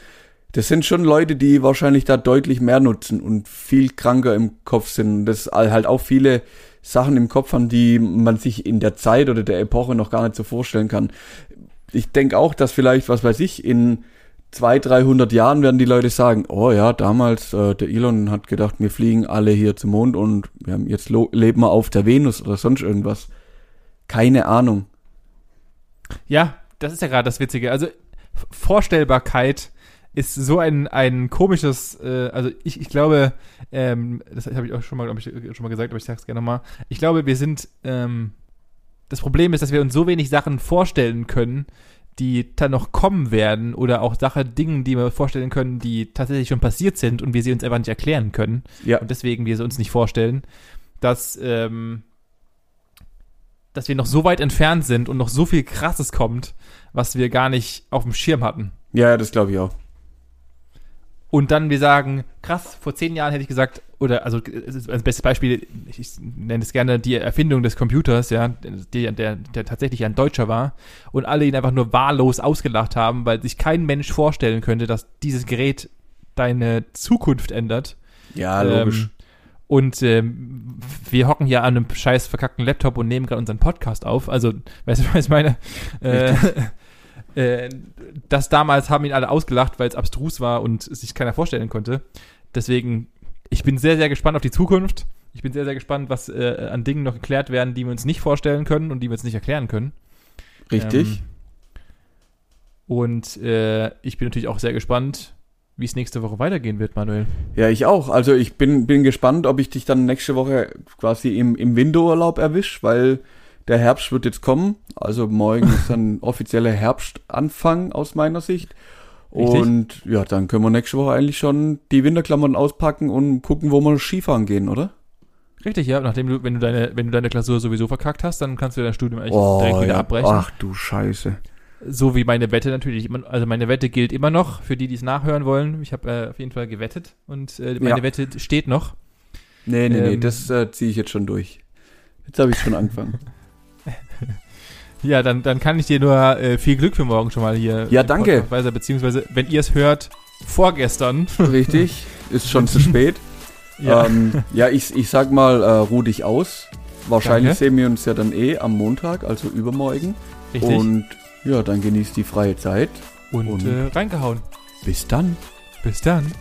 Das sind schon Leute, die wahrscheinlich da deutlich mehr nutzen und viel kranker im Kopf sind. Und das halt auch viele Sachen im Kopf haben, die man sich in der Zeit oder der Epoche noch gar nicht so vorstellen kann. Ich denke auch, dass vielleicht, was weiß ich, in 200, 300 Jahren werden die Leute sagen, oh ja, damals, äh, der Elon hat gedacht, wir fliegen alle hier zum Mond und wir haben jetzt leben wir auf der Venus oder sonst irgendwas. Keine Ahnung. Ja, das ist ja gerade das Witzige. Also Vorstellbarkeit ist so ein, ein komisches, äh, also ich, ich glaube, ähm, das habe ich auch schon mal, ich, schon mal gesagt, aber ich sage es gerne nochmal. Ich glaube, wir sind, ähm, das Problem ist, dass wir uns so wenig Sachen vorstellen können, die dann noch kommen werden oder auch Sachen, Dinge, die wir vorstellen können, die tatsächlich schon passiert sind und wir sie uns einfach nicht erklären können Ja, und deswegen wir sie uns nicht vorstellen, dass, ähm, dass wir noch so weit entfernt sind und noch so viel Krasses kommt, was wir gar nicht auf dem Schirm hatten. ja, das glaube ich auch. Und dann wir sagen, krass, vor zehn Jahren hätte ich gesagt, oder also als bestes Beispiel, ich, ich nenne es gerne die Erfindung des Computers, ja, der, der, der tatsächlich ein Deutscher war und alle ihn einfach nur wahllos ausgelacht haben, weil sich kein Mensch vorstellen könnte, dass dieses Gerät deine Zukunft ändert. Ja, logisch. Ähm, und ähm, wir hocken hier an einem scheiß verkackten Laptop und nehmen gerade unseren Podcast auf. Also, weißt du, was ich meine? Äh, äh, das damals haben ihn alle ausgelacht, weil es abstrus war und sich keiner vorstellen konnte. Deswegen, ich bin sehr, sehr gespannt auf die Zukunft. Ich bin sehr, sehr gespannt, was äh, an Dingen noch geklärt werden, die wir uns nicht vorstellen können und die wir uns nicht erklären können. Richtig. Ähm, und äh, ich bin natürlich auch sehr gespannt, wie es nächste Woche weitergehen wird, Manuel. Ja, ich auch. Also ich bin, bin gespannt, ob ich dich dann nächste Woche quasi im, im Winterurlaub erwisch, weil der Herbst wird jetzt kommen. Also morgen ist dann offizieller Herbstanfang aus meiner Sicht. Richtig. Und ja, dann können wir nächste Woche eigentlich schon die Winterklamotten auspacken und gucken, wo wir Skifahren gehen, oder? Richtig, ja. Nachdem du, wenn du deine, wenn du deine Klausur sowieso verkackt hast, dann kannst du dein Studium eigentlich Oh, direkt wieder ja. abbrechen. Ach du Scheiße. So wie meine Wette natürlich. immer- Also meine Wette gilt immer noch, für die, die es nachhören wollen. Ich habe äh, auf jeden Fall gewettet und äh, meine Ja. Wette steht noch. Nee, nee, nee, Ähm. das äh, ziehe ich jetzt schon durch. Jetzt habe ich schon angefangen. Ja, dann, dann kann ich dir nur äh, viel Glück für morgen schon mal hier. Ja, danke. Podcast Beziehungsweise, wenn ihr es hört, vorgestern. Richtig, ist schon zu spät. ja. ähm, ja ich, ich sag mal, äh, ruh dich aus. Wahrscheinlich Danke. sehen wir uns ja dann eh am Montag, also übermorgen. richtig. Und ja, dann genießt die freie Zeit. Und, und- äh, reingehauen. Bis dann. Bis dann.